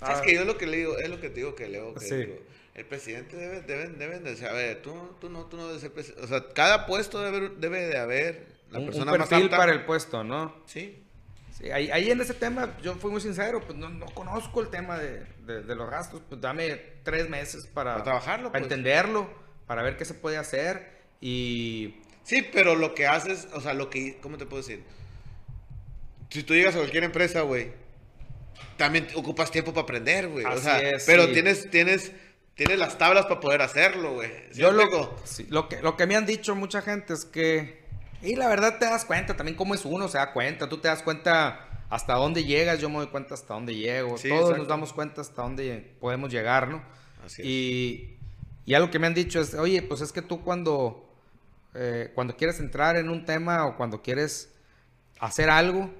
Ah, es que yo lo que le digo, es lo que te digo que leo, que sí. digo, el presidente debe, deben, deben de saber, tú, tú no, tú no debes ser presidente. O sea, cada puesto debe, debe de haber la un, persona un perfil más apta. para el puesto, ¿no? Sí. Sí, ahí, ahí, en ese tema, yo fui muy sincero, pues no, no conozco el tema de, de, de, los gastos, pues dame tres meses para, para trabajarlo, para pues. entenderlo, para ver qué se puede hacer y... Sí, pero lo que haces, o sea, lo que, ¿cómo te puedo decir? Si tú llegas a cualquier empresa, güey, también ocupas tiempo para aprender, güey. O sea, es, pero sí. tienes, tienes, tienes las tablas para poder hacerlo, güey. ¿Sí yo lo, sí, lo, que, lo que me han dicho mucha gente es que y la verdad te das cuenta también cómo es uno, se da cuenta. Tú te das cuenta hasta dónde llegas, yo me doy cuenta hasta dónde llego. Sí, Todos exacto. nos damos cuenta hasta dónde podemos llegar, ¿no? Así es. Y, y algo que me han dicho es, oye, pues es que tú cuando, eh, cuando quieres entrar en un tema o cuando quieres hacer algo,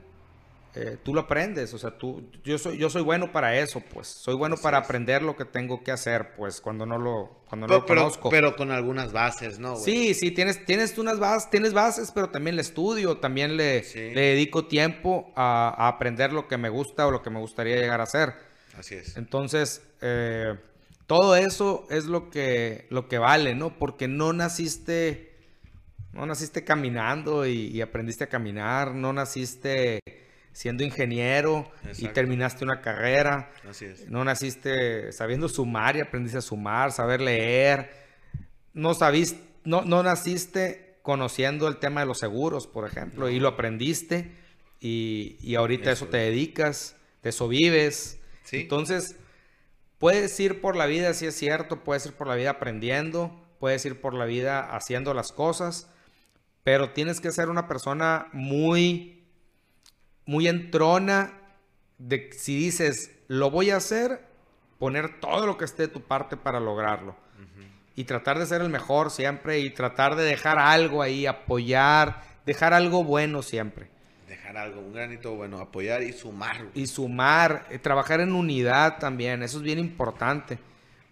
eh, tú lo aprendes. O sea, tú, yo soy, yo soy bueno para eso, pues. Soy bueno Así para es. aprender lo que tengo que hacer, pues, cuando no lo, cuando no Pero, lo pero, conozco. pero con algunas bases, ¿no, güey? Sí, sí, tienes, tienes unas bases, tienes bases, pero también le estudio, también le, Sí. le dedico tiempo a, a aprender lo que me gusta o lo que me gustaría llegar a hacer. Así es. Entonces, eh, todo eso es lo que, lo que vale, ¿no? Porque no naciste, no naciste caminando y, y aprendiste a caminar, no naciste siendo ingeniero y terminaste una carrera. Así es. No naciste sabiendo sumar y aprendiste a sumar, saber leer. No, sabiste, no, no naciste conociendo el tema de los seguros, por ejemplo, y lo aprendiste y, y ahorita Eso eso te dedicas, de eso vives. Sí. Entonces, puedes ir por la vida, si es cierto, puedes ir por la vida aprendiendo, puedes ir por la vida haciendo las cosas, pero tienes que ser una persona muy, muy entrona de si dices, lo voy a hacer, poner todo lo que esté de tu parte para lograrlo. Y tratar de ser el mejor siempre y tratar de dejar algo ahí, apoyar, dejar algo bueno siempre. Dejar algo, un granito bueno, apoyar y sumar. Y sumar, eh, trabajar en unidad también, eso es bien importante.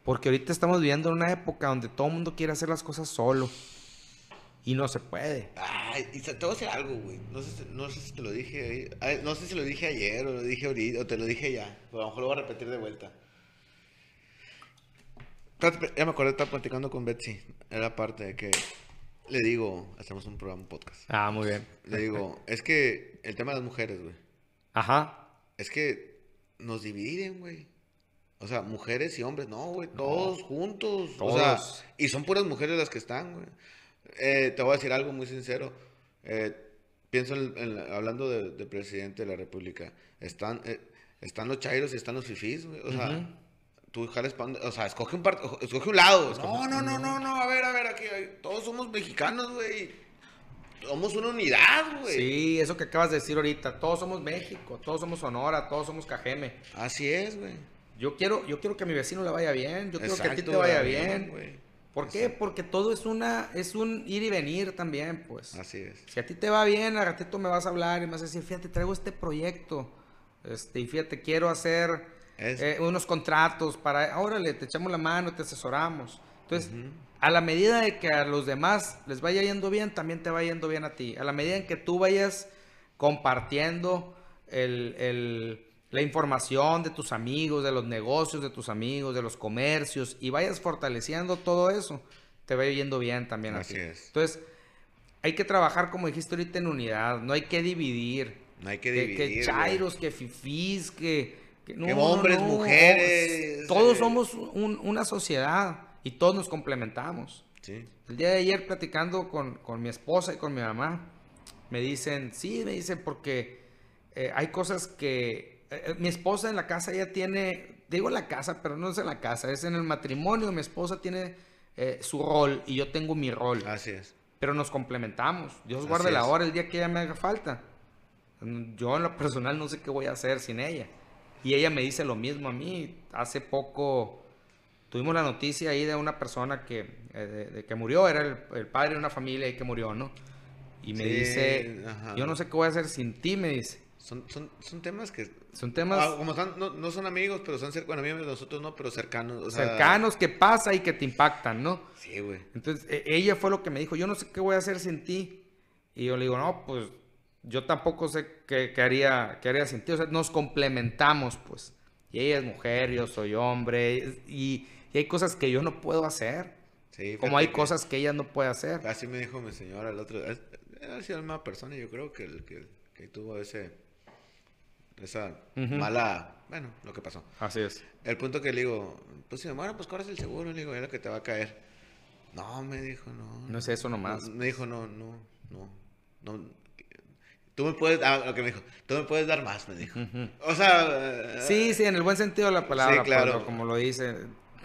Porque ahorita estamos viviendo en una época donde todo el mundo quiere hacer las cosas solo. Y no se puede. Ay, y te voy a decir algo, güey. No sé, si- no sé si te lo dije ay, No sé si lo dije ayer o lo dije ahorita o te lo dije ya. Pero a lo mejor lo voy a repetir de vuelta. Ya me acordé, estaba platicando con Betsy. Era parte de que le digo, hacemos un programa, un podcast. Ah, muy bien. Le digo, es que el tema de las mujeres, güey. Ajá. Es que nos dividen, güey. O sea, mujeres y hombres, no, güey, todos juntos. O sea, Todos. y son puras mujeres las que están, güey. Eh, te voy a decir algo muy sincero. Eh, pienso en, en la- hablando de, de presidente de la República. Están, eh, están los chairos y están los fifís, güey. O sea, Ujú. tú jales O sea, escoge un, part- escoge un lado. No, no, no, no, no. A ver, a ver, aquí. Todos somos mexicanos, güey. Somos una unidad, güey. Sí, eso que acabas de decir ahorita. Todos somos México, todos somos Sonora, todos somos Cajeme. Así es, güey. Yo quiero, yo quiero que a mi vecino le vaya bien, yo quiero que a ti te vaya güey, bien. ¿Por qué? Porque todo es una, es un ir y venir también, pues. Así es. Si a ti te va bien, al ratito me vas a hablar y me vas a decir, fíjate, traigo este proyecto. Este, y fíjate, quiero hacer eh, unos contratos para, órale, te echamos la mano, te asesoramos. Entonces, a la medida de que a los demás les vaya yendo bien, también te va yendo bien a ti. A la medida en que tú vayas compartiendo el- el- la información de tus amigos, de los negocios de tus amigos, de los comercios, y vayas fortaleciendo todo eso, te va yendo bien también Así es. Entonces, hay que trabajar, como dijiste ahorita, en unidad, no hay que dividir. No hay que Que, dividir. que güey. chairos, que fifís, que Que, hombres, mujeres. Todos eh. somos una sociedad y todos nos complementamos. Sí. El día de ayer platicando con, con, mi esposa y con mi mamá, me dicen, sí, me dicen, porque eh, hay cosas que... Eh, mi esposa en la casa ya tiene, digo la casa, pero no es en la casa, es en el matrimonio, mi esposa tiene su rol y yo tengo mi rol. Así es. Pero nos complementamos. Dios guarde la hora el día que ella me haga falta. Yo en lo personal no sé qué voy a hacer sin ella. Y ella me dice lo mismo a mí. Hace poco tuvimos la noticia ahí de una persona que, eh, de, que murió, era el, padre de una familia y que murió, ¿no? Y me dice, yo no sé qué voy a hacer sin ti, me dice. Son, son, son temas que... Son temas... Ah, como no, son amigos, pero son cercanos. Bueno, nosotros no, pero cercanos. cercanos que pasa y que te impactan, ¿no? Sí, güey. Entonces, e, ella fue lo que me dijo, yo no sé qué voy a hacer sin ti. Y yo le digo, no, pues yo tampoco sé qué, haría, qué haría sin ti. O sea, nos complementamos, pues. Y ella es mujer, yo soy hombre. Y, hay cosas que yo no puedo hacer. Sí, como hay cosas que ella no puede hacer. Así me dijo mi señora el otro. Era la misma persona, yo creo que, el, que, que tuvo ese esa mala, bueno, lo que pasó. Así es. El punto que le digo, pues si bueno, pues cobras el seguro, le digo, es lo que te va a caer. No, me dijo, no. No es eso nomás. me dijo, no, no, no, no. Tú me puedes, ah, lo que me dijo, tú me puedes dar más, me dijo. O sea... Sí, sí, en el buen sentido de la palabra, sí, claro. como lo dice.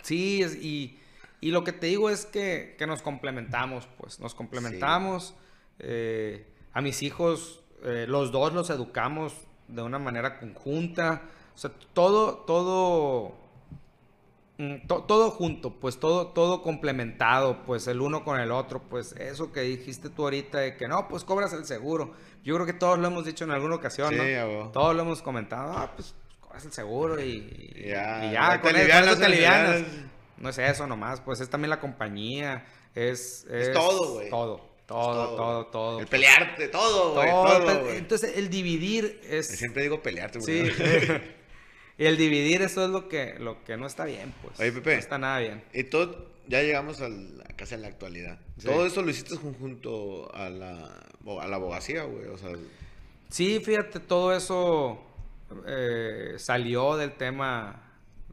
Sí, y, y, lo que te digo es que, que nos complementamos, pues, nos complementamos. Eh, a mis hijos, eh, los dos los educamos de una manera conjunta. O sea, todo, todo, mm, todo junto, pues todo, todo complementado, pues el uno con el otro, pues eso que dijiste tú ahorita de que no, pues cobras el seguro. Yo creo que todos lo hemos dicho en alguna ocasión, ¿no? Todos lo hemos comentado, ah, pues cobras el seguro y, ya, con, eso te No es eso nomás, pues es también la compañía, es... Es, todo, güey. Todo. Todo, todo, todo. El pelearte, todo, güey. Todo, entonces, el dividir es. Siempre digo pelearte, güey. Sí. y el dividir, eso es lo que, lo que no está bien, pues. Oye, Pepe. No está nada bien. Y todo, ya llegamos a casi en la actualidad. Todo eso lo hiciste junto a la, a la abogacía, güey. O sea. Sí, fíjate, todo eso eh, salió del tema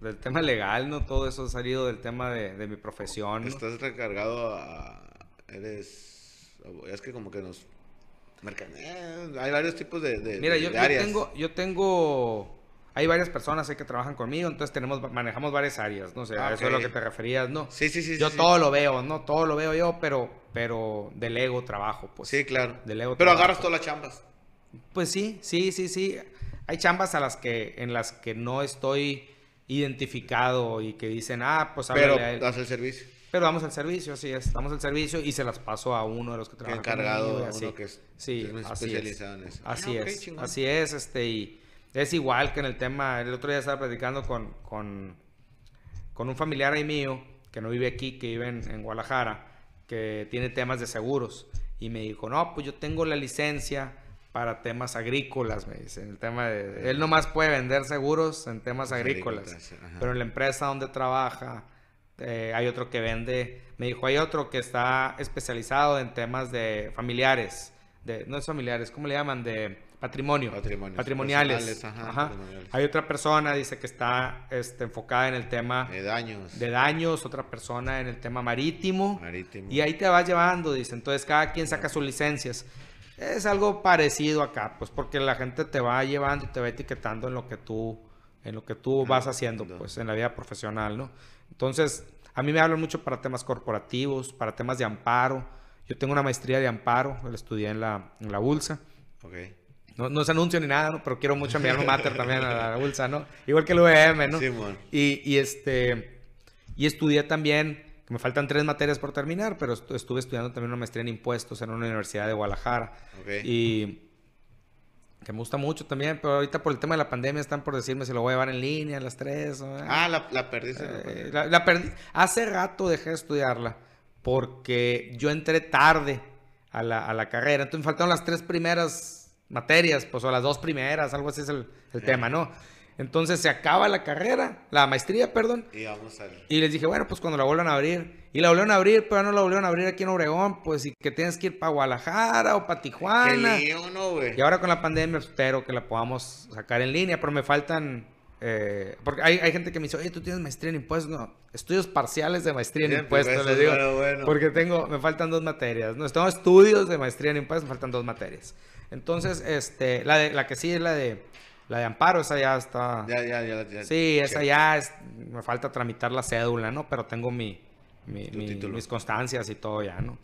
del tema legal, ¿no? Todo eso ha salido del tema de, de mi profesión. Estás recargado a... Eres es que como que nos hay varios tipos de, Mira, yo, tengo, yo tengo, hay varias personas que trabajan conmigo, entonces tenemos, manejamos varias áreas, no sé, a eso es lo que te referías, ¿no? Sí, sí, sí. Yo todo lo veo, ¿no? Todo lo veo yo, pero, pero delego trabajo, pues. Sí, claro. Delego pero agarras todas las chambas. Pues sí, sí, sí, sí. Hay chambas a las que, en las que no estoy identificado y que dicen, ah, pues Pero das el servicio. Pero damos el servicio, así es. Damos el servicio y se las paso a uno de los que trabaja Encargado, a uno que es, sí, especializado en eso. Así ah, es. Así es, este, y es igual que en el tema, el otro día estaba platicando con, con, con un familiar ahí mío, que no vive aquí, que vive en, Guadalajara, que tiene temas de seguros. Y me dijo, no, pues yo tengo la licencia para temas agrícolas, me dice. El tema de, él nomás puede vender seguros en temas agrícolas. Pero en la empresa donde trabaja eh, hay otro que vende, me dijo, hay otro que está especializado en temas de familiares, de, no es familiares, ¿cómo le llaman? De patrimonio, patrimoniales. Hay otra persona, dice que está este, enfocada en el tema de daños. De daños, otra persona en el tema marítimo. Y ahí te vas llevando, dice. Entonces cada quien saca sus licencias. Es algo parecido acá, pues porque la gente te va llevando y te va etiquetando en lo que tú, en lo que tú vas haciendo, pues en la vida profesional, ¿no? Entonces, a mí me hablan mucho para temas corporativos, para temas de amparo. Yo tengo una maestría de amparo, la estudié en la, en la Bulsa. Okay. No, no es anuncio ni nada, ¿no? pero quiero mucho a mi alma mater también, a la Bulsa, ¿no? Igual que el UVM, ¿no? Sí, y, y, este, y estudié también, que me faltan tres materias por terminar, pero estuve estudiando también una maestría en impuestos en una universidad de Guadalajara. Okay. Y que me gusta mucho también, pero ahorita por el tema de la pandemia están por decirme si lo voy a llevar en línea, las tres. Ah, la, la perdí. Eh, la, perdí. Hace rato dejé de estudiarla porque yo entré tarde a la, a la, carrera. Entonces me faltaron las tres primeras materias, pues o las dos primeras, algo así es el, el tema, ¿no? Entonces se acaba la carrera, la maestría, perdón. Y, vamos a... y les dije, bueno, pues cuando la vuelvan a abrir. Y la volvieron a abrir, pero no la volvieron a abrir aquí en Obregón, pues y que tienes que ir para Guadalajara o para Tijuana. Qué lío, ¿no, güey? Y ahora con la pandemia espero que la podamos sacar en línea, pero me faltan eh, porque hay, hay, gente que me dice, oye, tú tienes maestría en impuestos. No, estudios parciales de maestría en Bien, impuestos, pues, les digo. bueno, bueno. Porque tengo, me faltan dos materias. No, tengo estudios de maestría en impuestos, me faltan dos materias. Entonces, este, la, de, la que sí es la de, la de amparo, esa ya está. Ya, ya, ya. ya sí, esa ya es, me falta tramitar la cédula, ¿no? Pero tengo mi, mis constancias y todo ya, ¿no?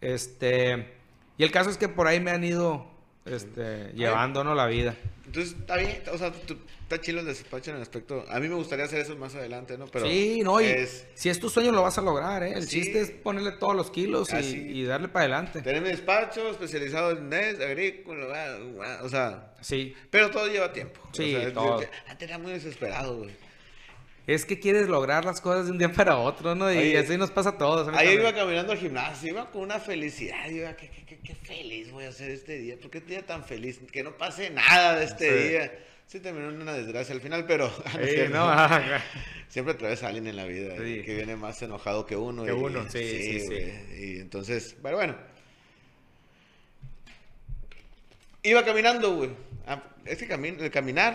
Este, y el caso es que por ahí me han ido, este, llevando, ¿no? La vida. Entonces, está bien, o sea, tú- está chido el despacho en el aspecto. A mí me gustaría hacer eso más adelante, ¿no? Pero sí, no, y es si es tu sueño lo vas a lograr, ¿eh? El Sí. chiste es ponerle todos los kilos y, y darle para adelante. tener mi despacho especializado en NES, agrícola, ah, ah, o sea, Sí. pero todo lleva tiempo. Sí, o sea, todo. Antes era muy desesperado, güey. Es que quieres lograr las cosas de un día para otro, ¿no? Y Oye, así nos pasa a todos. a mí Ayer también. iba caminando al gimnasio, iba con una felicidad, iba, qué, qué, qué, qué feliz voy a hacer este día, ¿por qué este día tan feliz? Que no pase nada de este Sí. día. Sí terminó en una desgracia al final, pero no Sí, siempre traes a alguien en la vida Sí. que viene más enojado que uno. Que uno, sí, sí. Y entonces, pero bueno. Iba caminando, güey. Ah, Es que cami- el caminar,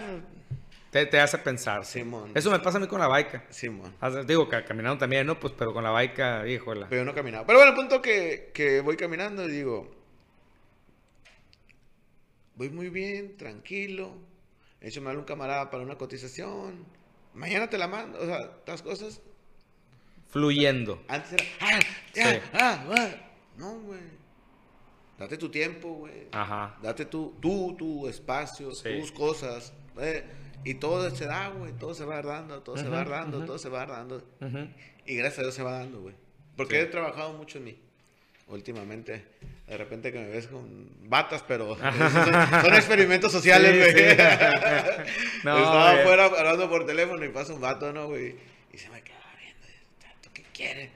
te, te hace pensar. Simón. Eso me pasa a mí con la baica. Simón. Digo, que caminando también, ¿no? Pues, pero con la baica, híjole. Pero yo no caminaba. Pero bueno, el punto que, que voy caminando y digo, voy muy bien, tranquilo. De hecho, habla un camarada para una cotización. Mañana te la mando. O sea, las cosas Fluyendo. antes era, ah, ya, Sí. ah, ah. No, güey. Date tu tiempo, güey. Ajá. Date tu, tú, tu espacio, Sí. tus cosas. eh, y todo se da, güey. Todo se va dando, todo se va dando, ujú. todo se va dando. Ujú. Y gracias a Dios se va dando, güey. Porque Sí. he trabajado mucho en mí. Últimamente, de repente que me ves con batas, pero son, son experimentos sociales, Sí, güey. sí. No, Estaba afuera hablando por teléfono y pasa un vato, ¿no, güey? Y se me queda viendo. ¿Tú qué quieres?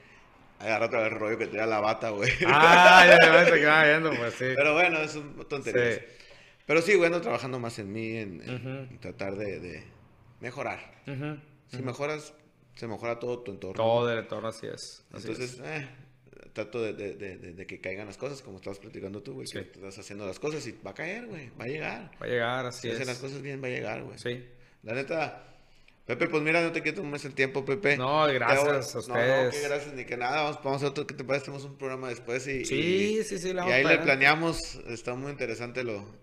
Agarra otra vez el rollo que tenía la bata, güey. Ah, ya te vas a quedar viendo, pues sí. Pero bueno, es un tontería. Pero sí, bueno, trabajando más en mí, en, en- Ujú. en tratar de, de mejorar. Si mejoras, se mejora todo tu entorno. Todo el entorno así es. así Entonces, es. eh, trato de, de- de- de- de que caigan las cosas, como estabas platicando tú, güey. Sí. Que estás haciendo las cosas y va a caer, güey. Va a llegar. Va a llegar, así Si hacen es. las cosas bien, va a llegar, güey. Sí. La neta, Pepe, pues mira, no te quito más el tiempo, Pepe. No, gracias a hago- No, no, ustedes. que gracias ni que nada. Vamos, vamos a otro, ¿qué te parece? Tenemos un programa después y... Sí, y- sí, sí. le Y ahí le planeamos, está muy interesante lo...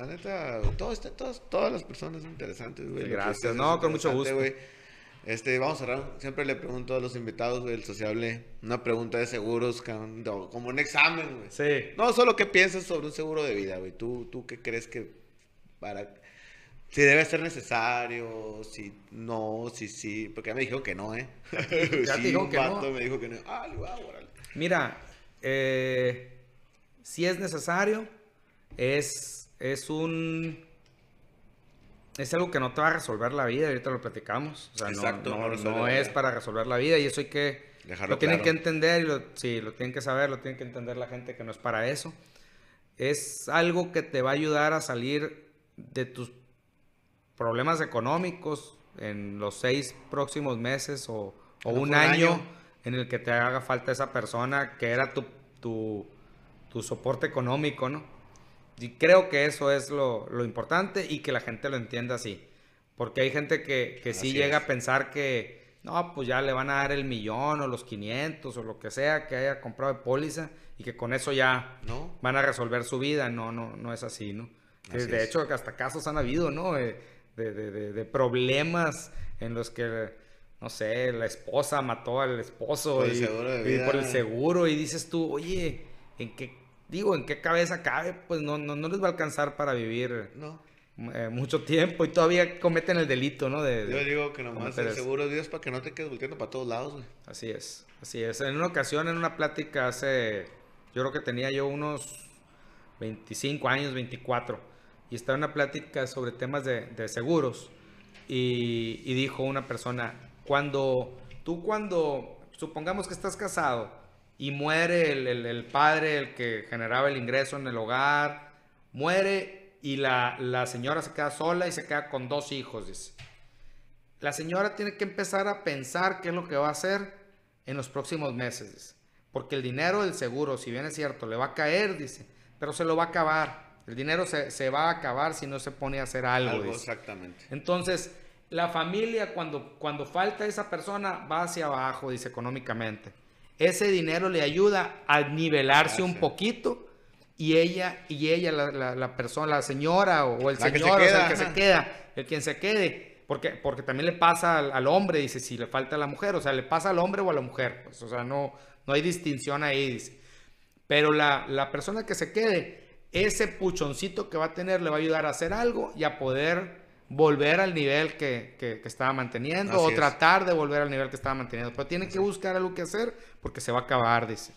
La neta, todo este- todos- todas las personas son interesantes, güey. Gracias. No, con mucho gusto. güey. Este, vamos a cerrar. Siempre le pregunto a los invitados del sociable una pregunta de seguros, no, como un examen, güey. Sí. No solo qué piensas sobre un seguro de vida, güey. ¿Tú, tú qué crees que para... Si debe ser necesario, si no, si sí, porque ya me dijo que no, ¿eh? Ya te Sí, dijo un que no. vato me dijo que no. Ah, le voy a órale. Mira, eh, si es necesario, es, es un... Es algo que no te va a resolver la vida, ahorita lo platicamos. O sea, no- Exacto, no, no es para resolver la vida y eso hay que... Dejarlo lo tienen claro. que entender y lo, sí, lo tienen que saber, lo tienen que entender la gente que no es para eso. Es algo que te va a ayudar a salir de tus problemas económicos en los seis próximos meses o, o un año, año. en el que te haga falta esa persona que era tu, tu, tu soporte económico, ¿no? Y creo que eso es lo, lo importante y que la gente lo entienda así. Porque hay gente que, que sí llega es. a pensar que, no, pues ya le van a dar el millón o los 500 o lo que sea que haya comprado de póliza y que con eso ya ¿No? van a resolver su vida. No, no, no es así, ¿no? Así de es. hecho, hasta casos han habido, ¿no? Eh, De, de- de- de problemas en los que, no sé, la esposa mató al esposo Por el y, seguro de y vida. por el seguro y dices tú, oye, ¿en qué, digo, en qué cabeza cabe? Pues no, no, no les va a alcanzar para vivir No. eh, mucho tiempo y todavía cometen el delito, ¿no? De, de- Yo digo que nomás el seguro de Dios para que no te quedes volteando para todos lados, güey. Así es, así es. En una ocasión, en una plática hace, yo creo que tenía yo unos 25 años, 24, y estaba en una plática sobre temas de, de seguros, y, y dijo una persona, cuando tú cuando, supongamos que estás casado, y muere el, el- el padre, el que generaba el ingreso en el hogar, muere y la, la señora se queda sola y se queda con dos hijos, dice. La señora tiene que empezar a pensar qué es lo que va a hacer en los próximos meses, dice. Porque el dinero del seguro, si bien es cierto, le va a caer, dice, pero se lo va a acabar. El dinero se, se va a acabar si no se pone a hacer algo. Algo, dice. exactamente. Entonces, la familia cuando, cuando falta esa persona va hacia abajo, dice económicamente. Ese dinero le ayuda a nivelarse un poquito y ella, y ella la, la- la persona, la señora o, o el La que se señor, o sea, queda, el que se queda, el quien se quede, porque, porque también le pasa al, al hombre, dice, si le falta a la mujer, o sea, le pasa al hombre o a la mujer, pues, o sea, no, no hay distinción ahí, dice. Pero la, la persona que se quede, ese puchoncito que va a tener le va a ayudar a hacer algo y a poder volver al nivel que, que- que estaba manteniendo Así o es. tratar de volver al nivel que estaba manteniendo. Pero tiene que buscar algo que hacer porque se va a acabar, dice.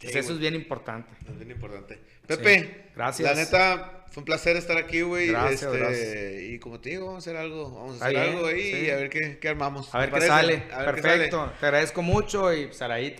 Sí, eso es bien importante. Es bien importante. Pepe, gracias. La neta, fue un placer estar aquí, güey. Gracias, este, gracias. Y como te digo, vamos a hacer algo. Vamos a hacer algo ahí sí. y a ver qué, qué armamos. A ver ¿Te qué parece? sale. A ver qué sale. Perfecto. Te agradezco mucho y también.